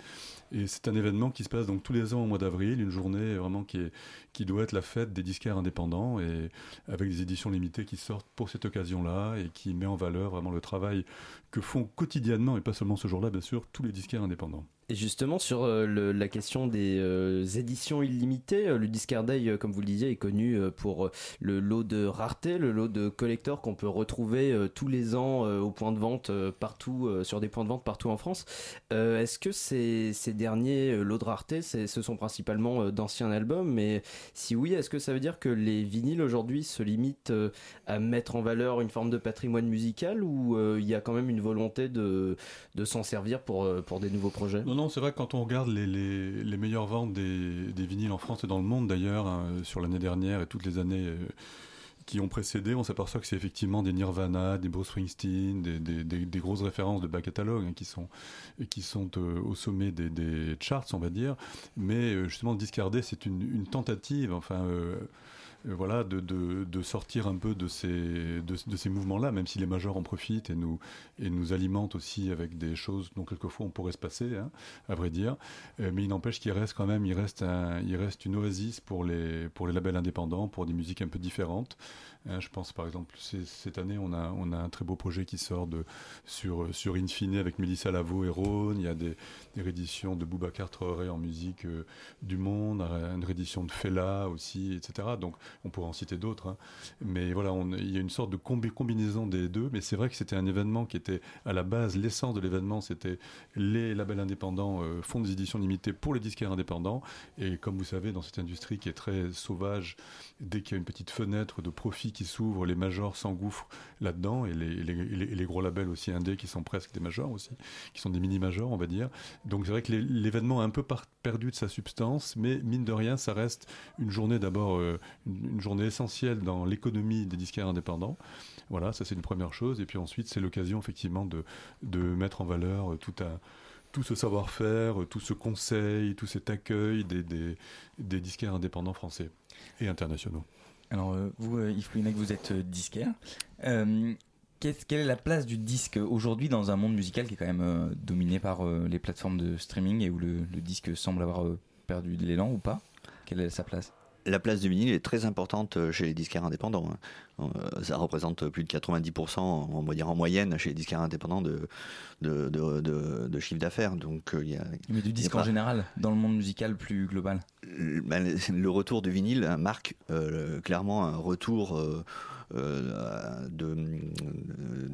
Et c'est un événement qui se passe donc tous les ans au mois d'avril, une journée vraiment qui, est, qui doit être la fête des disquaires indépendants et avec des éditions limitées qui sortent pour cette occasion-là et qui met en valeur vraiment le travail que font quotidiennement, et pas seulement ce jour-là, bien sûr, tous les disquaires indépendants. Et justement, sur euh, la question des euh, éditions illimitées, euh, le Discard Day, comme vous le disiez, est connu pour le lot de rareté, le lot de collecteurs qu'on peut retrouver tous les ans au point de vente partout, sur des points de vente partout en France. Est-ce que ces, ces, derniers lots de rareté, ce sont principalement d'anciens albums? Mais si oui, est-ce que ça veut dire que les vinyles aujourd'hui se limitent à mettre en valeur une forme de patrimoine musical ou il y a quand même une volonté de, de s'en servir pour, pour des nouveaux projets? C'est vrai que quand on regarde les, les, meilleures ventes des, des, vinyles en France et dans le monde d'ailleurs, hein, sur l'année dernière et toutes les années euh, qui ont précédé, on s'aperçoit que c'est effectivement des Nirvana, des Bruce Springsteen, des, des, des, grosses références de bas catalogue hein, qui sont, qui sont euh, au sommet des, charts, on va dire. Mais euh, justement, Discardé, c'est une, une, tentative, enfin voilà, de, de, sortir un peu de ces, de, ces mouvements-là, même si les majors en profitent et nous, et nous alimentent aussi avec des choses dont quelquefois on pourrait se passer, hein, à vrai dire. mais il n'empêche qu'il reste quand même, il reste, un, il reste une oasis pour les, pour les labels indépendants, pour des musiques un peu différentes. Hein, je pense par exemple, cette année, on a, on a un très beau projet qui sort de, sur, sur Infine avec Mélissa Lavo et Rhône. Il y a des, des rééditions de Boubacar Traoré en musique euh, du monde, une réédition de Fela aussi, etc. Donc on pourrait en citer d'autres. Hein. Mais voilà, il y a une sorte de combinaison des deux. Mais c'est vrai que c'était un événement qui était à la base, l'essence de l'événement, c'était les labels indépendants euh, font des éditions limitées pour les disquaires indépendants. Et comme vous savez, dans cette industrie qui est très sauvage, dès qu'il y a une petite fenêtre de profit qui s'ouvre, les majors s'engouffrent là-dedans et les, les, gros labels aussi indés qui sont presque des majors aussi, qui sont des mini-majors, on va dire. Donc c'est vrai que l'événement a un peu perdu de sa substance, mais mine de rien, ça reste une journée d'abord, euh, une, journée essentielle dans l'économie des disquaires indépendants. Voilà, ça c'est une première chose. Et puis ensuite, c'est l'occasion effectivement de, de mettre en valeur tout un tout ce savoir-faire, tout ce conseil, tout cet accueil des, des, des disquaires indépendants français et internationaux. Alors, euh, vous, euh, Yves Pouinec, vous êtes euh, disquaire. quelle est la place du disque aujourd'hui dans un monde musical qui est quand même dominé par les plateformes de streaming et où le, disque semble avoir perdu de l'élan ou pas? Quelle est sa place? La place du vinyle est très importante chez les disquaires indépendants. Hein. Ça représente plus de 90%, on va dire en moyenne, chez les disquaires indépendants de, de, de, chiffre d'affaires. Donc, il y a, Mais du disque en général, dans le monde musical plus global? Ben, Le retour du vinyle marque euh, clairement un retour. Euh, euh, de,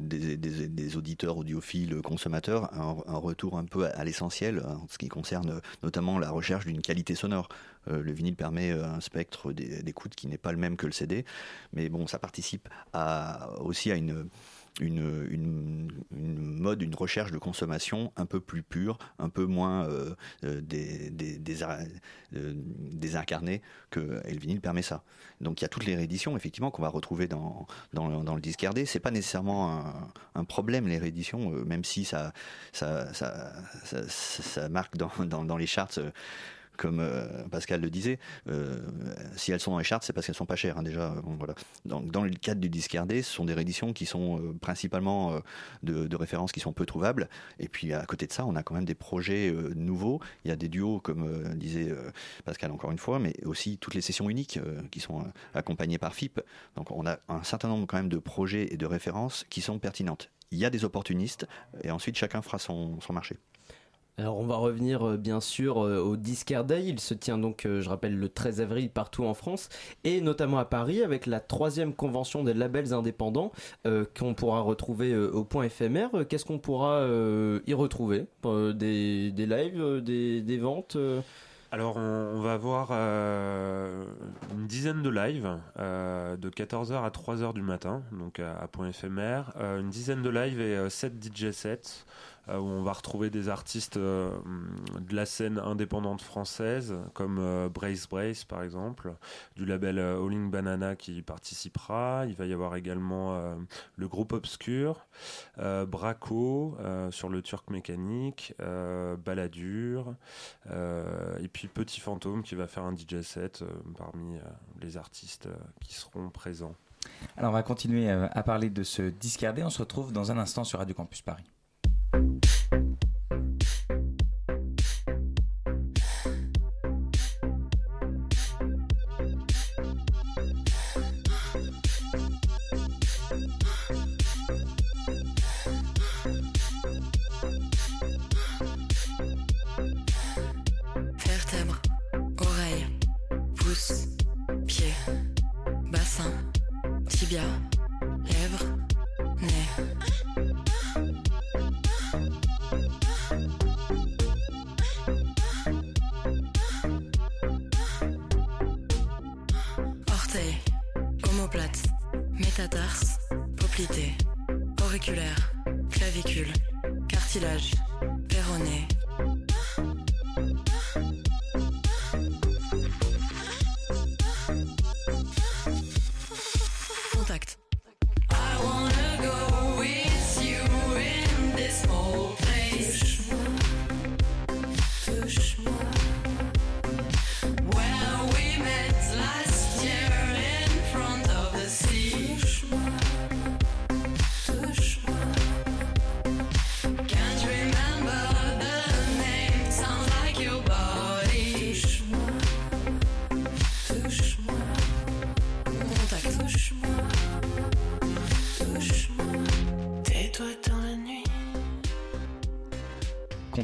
des, auditeurs audiophiles consommateurs, un, retour un peu à, l'essentiel en ce qui concerne notamment la recherche d'une qualité sonore. le vinyle permet un spectre d'écoute qui n'est pas le même que le CD, mais bon, ça participe aussi à une une, une, mode, une recherche de consommation un peu plus pure, un peu moins euh, euh, des, des, des, euh, désincarnée que et le vinyle permet ça. Donc il y a toutes les rééditions effectivement qu'on va retrouver dans, dans, dans le disque RD. C'est pas nécessairement un, un, problème les rééditions, même si ça ça, ça, ça, marque dans, dans, dans les charts comme euh, Pascal le disait, euh, si elles sont dans les charts, c'est parce qu'elles sont pas chères hein, déjà. voilà. Donc, dans le cadre du disque RD, ce sont des rééditions qui sont euh, principalement de, références qui sont peu trouvables. Et puis à côté de ça, on a quand même des projets nouveaux. Il y a des duos, comme disait Pascal encore une fois, mais aussi toutes les sessions uniques qui sont accompagnées par FIP. Donc on a un certain nombre quand même de projets et de références qui sont pertinentes. Il y a des opportunistes et ensuite chacun fera son marché. Alors on va revenir euh, bien sûr euh, au Discard Day. Il se tient donc, euh, je rappelle, le 13 avril partout en France et notamment à Paris avec la troisième convention des labels indépendants qu'on pourra retrouver au point éphémère. Qu'est-ce qu'on pourra y retrouver des, lives, des, ventes alors on, va avoir une dizaine de lives de 14h à 3h du matin, donc à, point éphémère, une dizaine de lives et 7 DJ sets. Euh, où on va retrouver des artistes euh, de la scène indépendante française, comme euh, Brace Brace par exemple, du label Alling Banana qui participera. Il va y avoir également le groupe Obscur, Braco sur le Turc mécanique, Baladur, et puis Petit Fantôme qui va faire un DJ set parmi les artistes qui seront présents. Alors on va continuer à parler de ce discardé. On se retrouve dans un instant sur Radio Campus Paris. Tibia,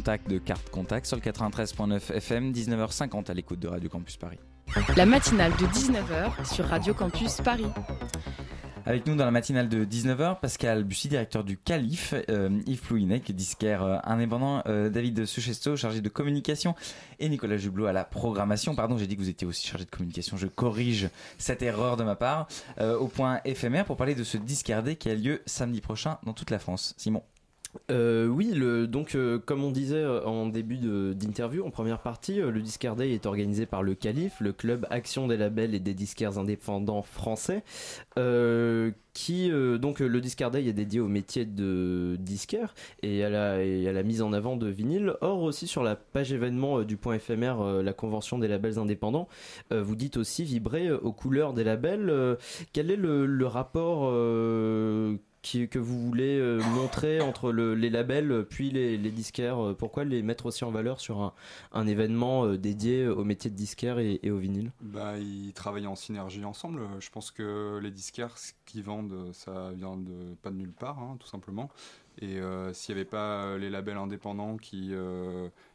contact de carte contact sur le 93.9 FM, 19h50 à l'écoute de Radio Campus Paris. La matinale de 19h sur Radio Campus Paris. Avec nous dans la matinale de 19h, Pascal Bussy, directeur du Calife, euh, Yves Plouinec, disquaire euh, indépendant, euh, David Suchesto, chargé de communication, et Nicolas Jublot à la programmation. Pardon, j'ai dit que vous étiez aussi chargé de communication. Je corrige cette erreur de ma part. au point éphémère pour parler de ce disquaire qui a lieu samedi prochain dans toute la France. Simon. Euh, oui, le, donc euh, comme on disait euh, en début d'interview, en première partie, le Discard Day est organisé par le Calife, le club Action des labels et des disquaires indépendants français, qui donc le Discard Day est dédié au métier de disquaire et à, la, et à la mise en avant de vinyle. Or aussi sur la page événement du point éphémère, la convention des labels indépendants, vous dites aussi vibrer aux couleurs des labels. quel est le, le rapport que vous voulez euh, montrer entre les labels euh, puis les, disquaires euh, Pourquoi les mettre aussi en valeur sur un, événement dédié au métier de disquaire et, au vinyle? Bah, Ils travaillent en synergie ensemble. Je pense que les disquaires, ce qu'ils vendent, ça vient de pas de nulle part, hein, tout simplement. Et s'il n'y avait pas les labels indépendants qui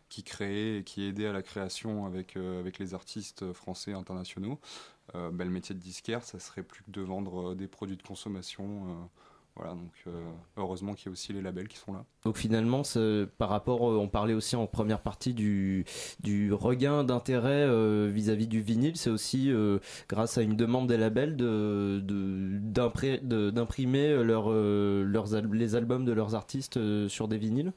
qui et qui aidaient à la création avec, avec les artistes français et internationaux, bah, le métier de disquaire, ça serait plus que de vendre des produits de consommation voilà, donc euh, heureusement qu'il y a aussi les labels qui sont là. Donc finalement, par rapport, on parlait aussi en première partie du, du regain d'intérêt euh, vis-à-vis du vinyle, c'est aussi euh, grâce à une demande des labels de, d'imprimer leur, leurs, les albums de leurs artistes sur des vinyles.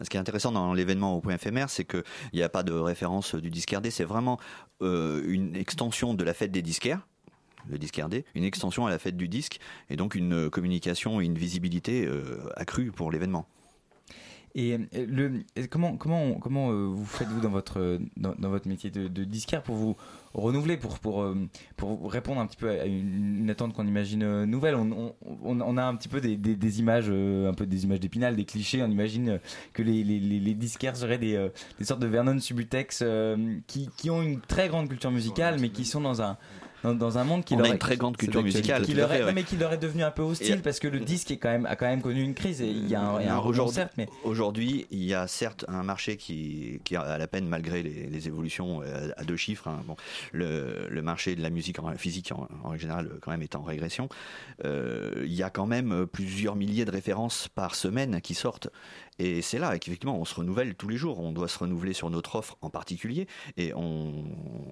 Ce qui est intéressant dans l'événement au point éphémère, c'est qu'il n'y a pas de référence du disquaire D, c'est vraiment une extension de la fête des disquaires le disque RD, une extension à la fête du disque et donc une communication et une visibilité euh, accrue pour l'événement. Et euh, le, comment, comment, comment euh, vous faites-vous dans votre, dans, votre métier de, disquaire pour vous renouveler, pour, pour, pour répondre un petit peu à une, attente qu'on imagine nouvelle? On, on, a un petit peu des, des, images, un peu des images d'épinal, des clichés. On imagine que les, les, les disquaires seraient des, des sortes de Vernon Subutex qui, qui ont une très grande culture musicale, mais qui sont dans un dans, un monde qui on leur a une très grande culture musicale qui leur est, mais qui leur est devenu un peu hostile parce que le disque est quand même a quand même connu une crise et il y a un, un aujourd'hui mais aujourd'hui il y a certes un marché qui qui a la peine malgré les, évolutions euh, à deux chiffres hein. bon le, le, marché de la musique en physique en, en général quand même est en régression euh, il y a quand même plusieurs milliers de références par semaine qui sortent et c'est là qu'effectivement, on se renouvelle tous les jours. On doit se renouveler sur notre offre en particulier. Et on,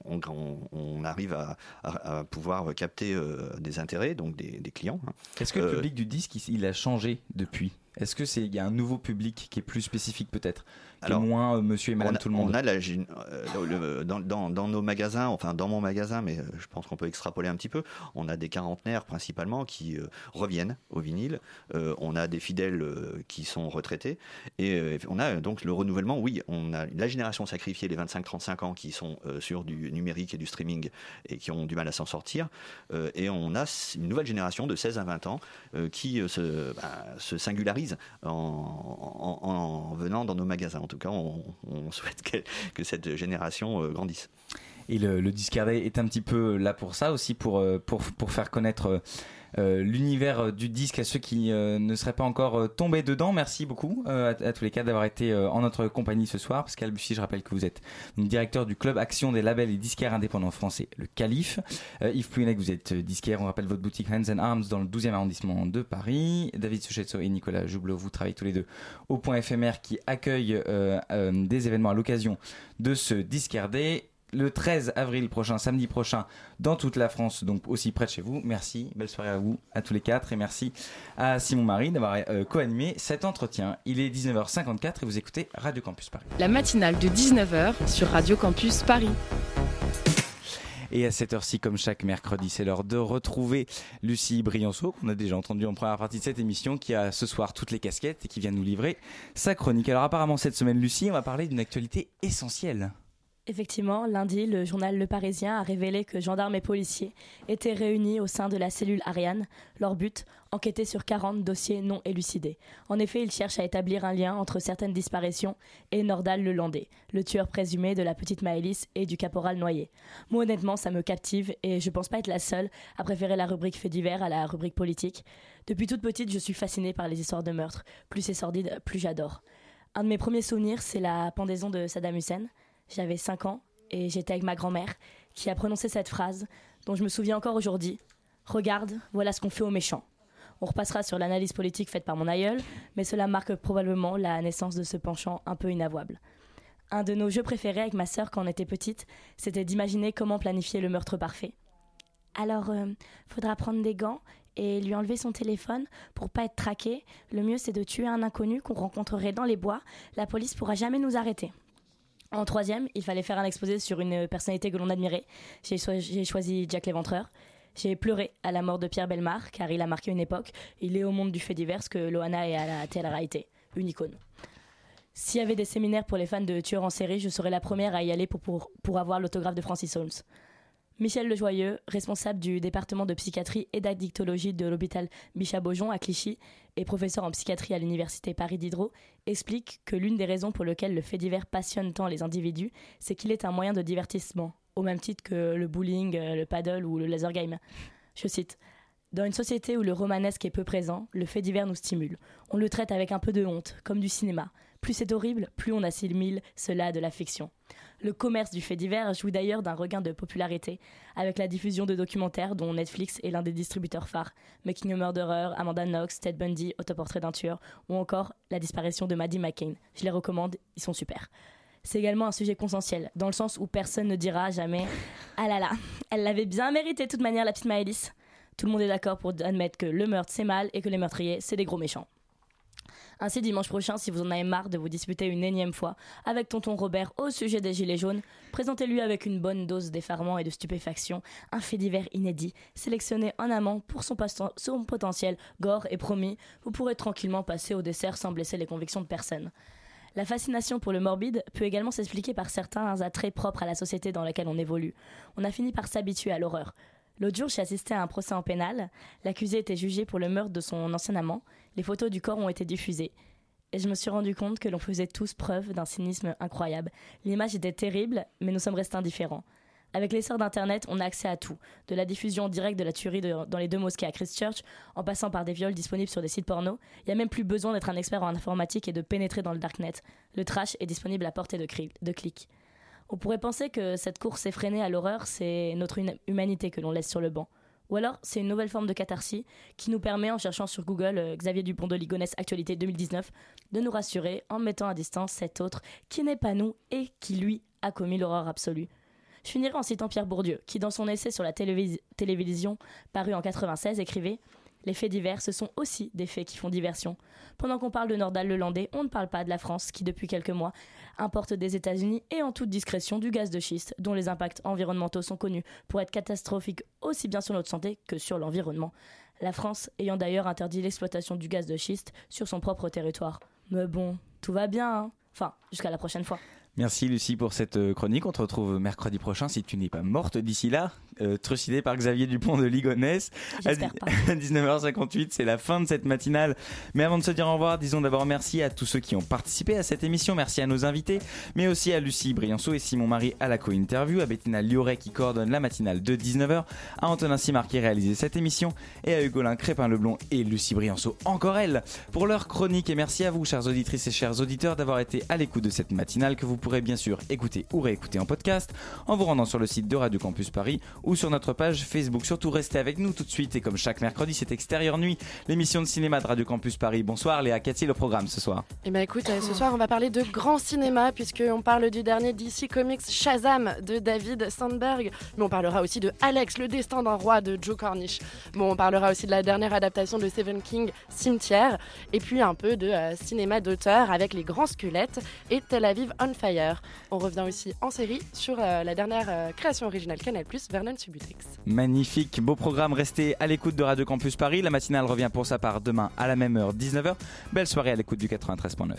on, arrive à, pouvoir capter euh, des intérêts, donc des, clients. Hein. Est-ce que le euh, public du disque, il a changé depuis? Est-ce que c'est il y a un nouveau public qui est plus spécifique peut-être? Alors, moins euh, monsieur et madame tout le monde. On a euh, dans, dans, nos magasins, enfin dans mon magasin, mais euh, je pense qu'on peut extrapoler un petit peu, on a des quarantenaires principalement qui reviennent au vinyle, on a des fidèles qui sont retraités, et on a donc le renouvellement, oui, on a la génération sacrifiée, les 25-35 ans qui sont sur du numérique et du streaming et qui ont du mal à s'en sortir, et on a une nouvelle génération de 16 à 20 ans qui se, bah, se singularise en, en venant dans nos magasins tout cas, on, souhaite que, cette génération euh, grandisse. Et le, le est un petit peu là pour ça aussi, pour, euh, pour, pour faire connaître euh, euh, l'univers du disque à ceux qui euh, ne seraient pas encore euh, tombés dedans. Merci beaucoup à, tous les cas d'avoir été en notre compagnie ce soir. Pascal Bussy, je rappelle que vous êtes directeur du club Action des labels et disquaires indépendants français, le Calife. Yves Plouinec, vous êtes disquaire. On rappelle votre boutique Hands and Arms dans le 12e arrondissement de Paris. David Suchetso et Nicolas Joublot, vous travaillez tous les deux au point éphémère qui accueille des événements à l'occasion de ce disquaire day le 13 avril prochain, samedi prochain, dans toute la France, donc aussi près de chez vous. Merci, belle soirée à vous, à tous les quatre, et merci à Simon Marie d'avoir euh, co-animé cet entretien. Il est 19h54 et vous écoutez Radio Campus Paris. La matinale de 19h sur Radio Campus Paris. Et à cette heure-ci, comme chaque mercredi, c'est l'heure de retrouver Lucie Brianceau, qu'on a déjà entendu en première partie de cette émission, qui a ce soir toutes les casquettes et qui vient nous livrer sa chronique. Alors apparemment, cette semaine, Lucie, on va parler d'une actualité essentielle. Effectivement, lundi, le journal Le Parisien a révélé que gendarmes et policiers étaient réunis au sein de la cellule Ariane. Leur but, enquêter sur 40 dossiers non élucidés. En effet, ils cherchent à établir un lien entre certaines disparitions et Nordal Le Landais, le tueur présumé de la petite Maëlys et du caporal Noyer. Moi, honnêtement, ça me captive et je pense pas être la seule à préférer la rubrique fait divers à la rubrique politique. Depuis toute petite, je suis fascinée par les histoires de meurtre. Plus c'est sordide, plus j'adore. Un de mes premiers souvenirs, c'est la pendaison de Saddam Hussein. J'avais 5 ans et j'étais avec ma grand-mère qui a prononcé cette phrase dont je me souviens encore aujourd'hui. Regarde, voilà ce qu'on fait aux méchants. On repassera sur l'analyse politique faite par mon aïeul, mais cela marque probablement la naissance de ce penchant un peu inavouable. Un de nos jeux préférés avec ma sœur quand on était petite, c'était d'imaginer comment planifier le meurtre parfait. Alors, euh, faudra prendre des gants et lui enlever son téléphone pour pas être traqué. Le mieux, c'est de tuer un inconnu qu'on rencontrerait dans les bois. La police pourra jamais nous arrêter. En troisième, il fallait faire un exposé sur une personnalité que l'on admirait. J'ai choisi Jack l'Éventreur. J'ai pleuré à la mort de Pierre Belmar, car il a marqué une époque. Il est au monde du fait divers que Loana est à la télé-réalité. Une icône. S'il y avait des séminaires pour les fans de tueurs en série, je serais la première à y aller pour, pour, pour avoir l'autographe de Francis Holmes. Michel Lejoyeux, responsable du département de psychiatrie et d'addictologie de l'hôpital Bichat-Beaujon à Clichy et professeur en psychiatrie à l'université Paris Diderot, explique que l'une des raisons pour lesquelles le fait divers passionne tant les individus, c'est qu'il est un moyen de divertissement, au même titre que le bowling, euh, le paddle ou le laser game. Je cite dans une société où le romanesque est peu présent, le fait divers nous stimule. On le traite avec un peu de honte, comme du cinéma. Plus c'est horrible, plus on assimile cela de la fiction. Le commerce du fait divers jouit d'ailleurs d'un regain de popularité, avec la diffusion de documentaires dont Netflix est l'un des distributeurs phares, Making a Murderer, Amanda Knox, Ted Bundy, Autoportrait d'un tueur, ou encore la disparition de Maddie McCain. Je les recommande, ils sont super. C'est également un sujet consensuel, dans le sens où personne ne dira jamais Ah là là, elle l'avait bien mérité de toute manière, la petite Maëlys. Tout le monde est d'accord pour admettre que le meurtre c'est mal et que les meurtriers c'est des gros méchants. Ainsi, dimanche prochain, si vous en avez marre de vous disputer une énième fois avec tonton Robert au sujet des Gilets jaunes, présentez-lui avec une bonne dose d'effarement et de stupéfaction un fait divers inédit, sélectionné en amont pour son, potentiel gore et promis, vous pourrez tranquillement passer au dessert sans blesser les convictions de personne. La fascination pour le morbide peut également s'expliquer par certains attraits propres à la société dans laquelle on évolue. On a fini par s'habituer à l'horreur. L'autre jour, j'ai assisté à un procès en pénal. L'accusé était jugé pour le meurtre de son ancien amant. Les photos du corps ont été diffusées. Et je me suis rendu compte que l'on faisait tous preuve d'un cynisme incroyable. L'image était terrible, mais nous sommes restés indifférents. Avec l'essor d'Internet, on a accès à tout, de la diffusion directe de la tuerie dans les deux mosquées à Christchurch, en passant par des viols disponibles sur des sites porno. Il n'y a même plus besoin d'être un expert en informatique et de pénétrer dans le darknet. Le trash est disponible à portée de, de clic. On pourrait penser que cette course effrénée à l'horreur, c'est notre humanité que l'on laisse sur le banc. Ou alors, c'est une nouvelle forme de catharsis qui nous permet, en cherchant sur Google euh, Xavier Dupont de Ligonnès Actualité 2019, de nous rassurer en mettant à distance cet autre qui n'est pas nous et qui, lui, a commis l'horreur absolue. Je finirai en citant Pierre Bourdieu, qui, dans son essai sur la télévision paru en 96, écrivait les faits divers, ce sont aussi des faits qui font diversion. Pendant qu'on parle de Nordal le Landais, on ne parle pas de la France qui, depuis quelques mois, importe des États-Unis et en toute discrétion du gaz de schiste, dont les impacts environnementaux sont connus pour être catastrophiques aussi bien sur notre santé que sur l'environnement. La France ayant d'ailleurs interdit l'exploitation du gaz de schiste sur son propre territoire. Mais bon, tout va bien, hein Enfin, jusqu'à la prochaine fois. Merci Lucie pour cette euh, chronique. On te retrouve mercredi prochain si tu n'es pas morte d'ici là. Euh, trucidée par Xavier Dupont de Ligonnès. À, 19h58, c'est la fin de cette matinale. Mais avant de se dire au revoir, disons d'abord merci à tous ceux qui ont participé à cette émission. Merci à nos invités, mais aussi à Lucie Brianceau et Simon Marie à la co-interview, à Bettina Lioret qui coordonne la matinale de 19h, à Antonin Simard qui a réalisé cette émission et à Hugolin Crépin-Leblond et Lucie Brianceau, encore elle, pour leur chronique. Et merci à vous, chères auditrices et chers auditeurs, d'avoir été à l'écoute de cette matinale que vous pourrez bien sûr écouter ou réécouter en podcast en vous rendant sur le site de Radio Campus Paris ou sur notre page Facebook. Surtout restez avec nous tout de suite et comme chaque mercredi c'est Extérieur Nuit, l'émission de cinéma de Radio Campus Paris. Bonsoir Léa, qu'a-t-il au programme ce soir Eh bien écoute, euh, ce soir on va parler de grand cinéma puisqu'on parle du dernier DC Comics Shazam de David Sandberg, mais on parlera aussi de Alex, le destin d'un roi de Joe Cornish. Bon, on parlera aussi de la dernière adaptation de Stephen King, Cimetière, et puis un peu de euh, cinéma d'auteur avec Les Grands Squelettes et Tel Aviv on Fire. On revient aussi en série sur euh, la dernière création originale Canal+, Vernon Magnifique, beau programme, restez à l'écoute de Radio Campus Paris. La matinale revient pour sa part demain à la même heure, 19h. Belle soirée à l'écoute du 93.9.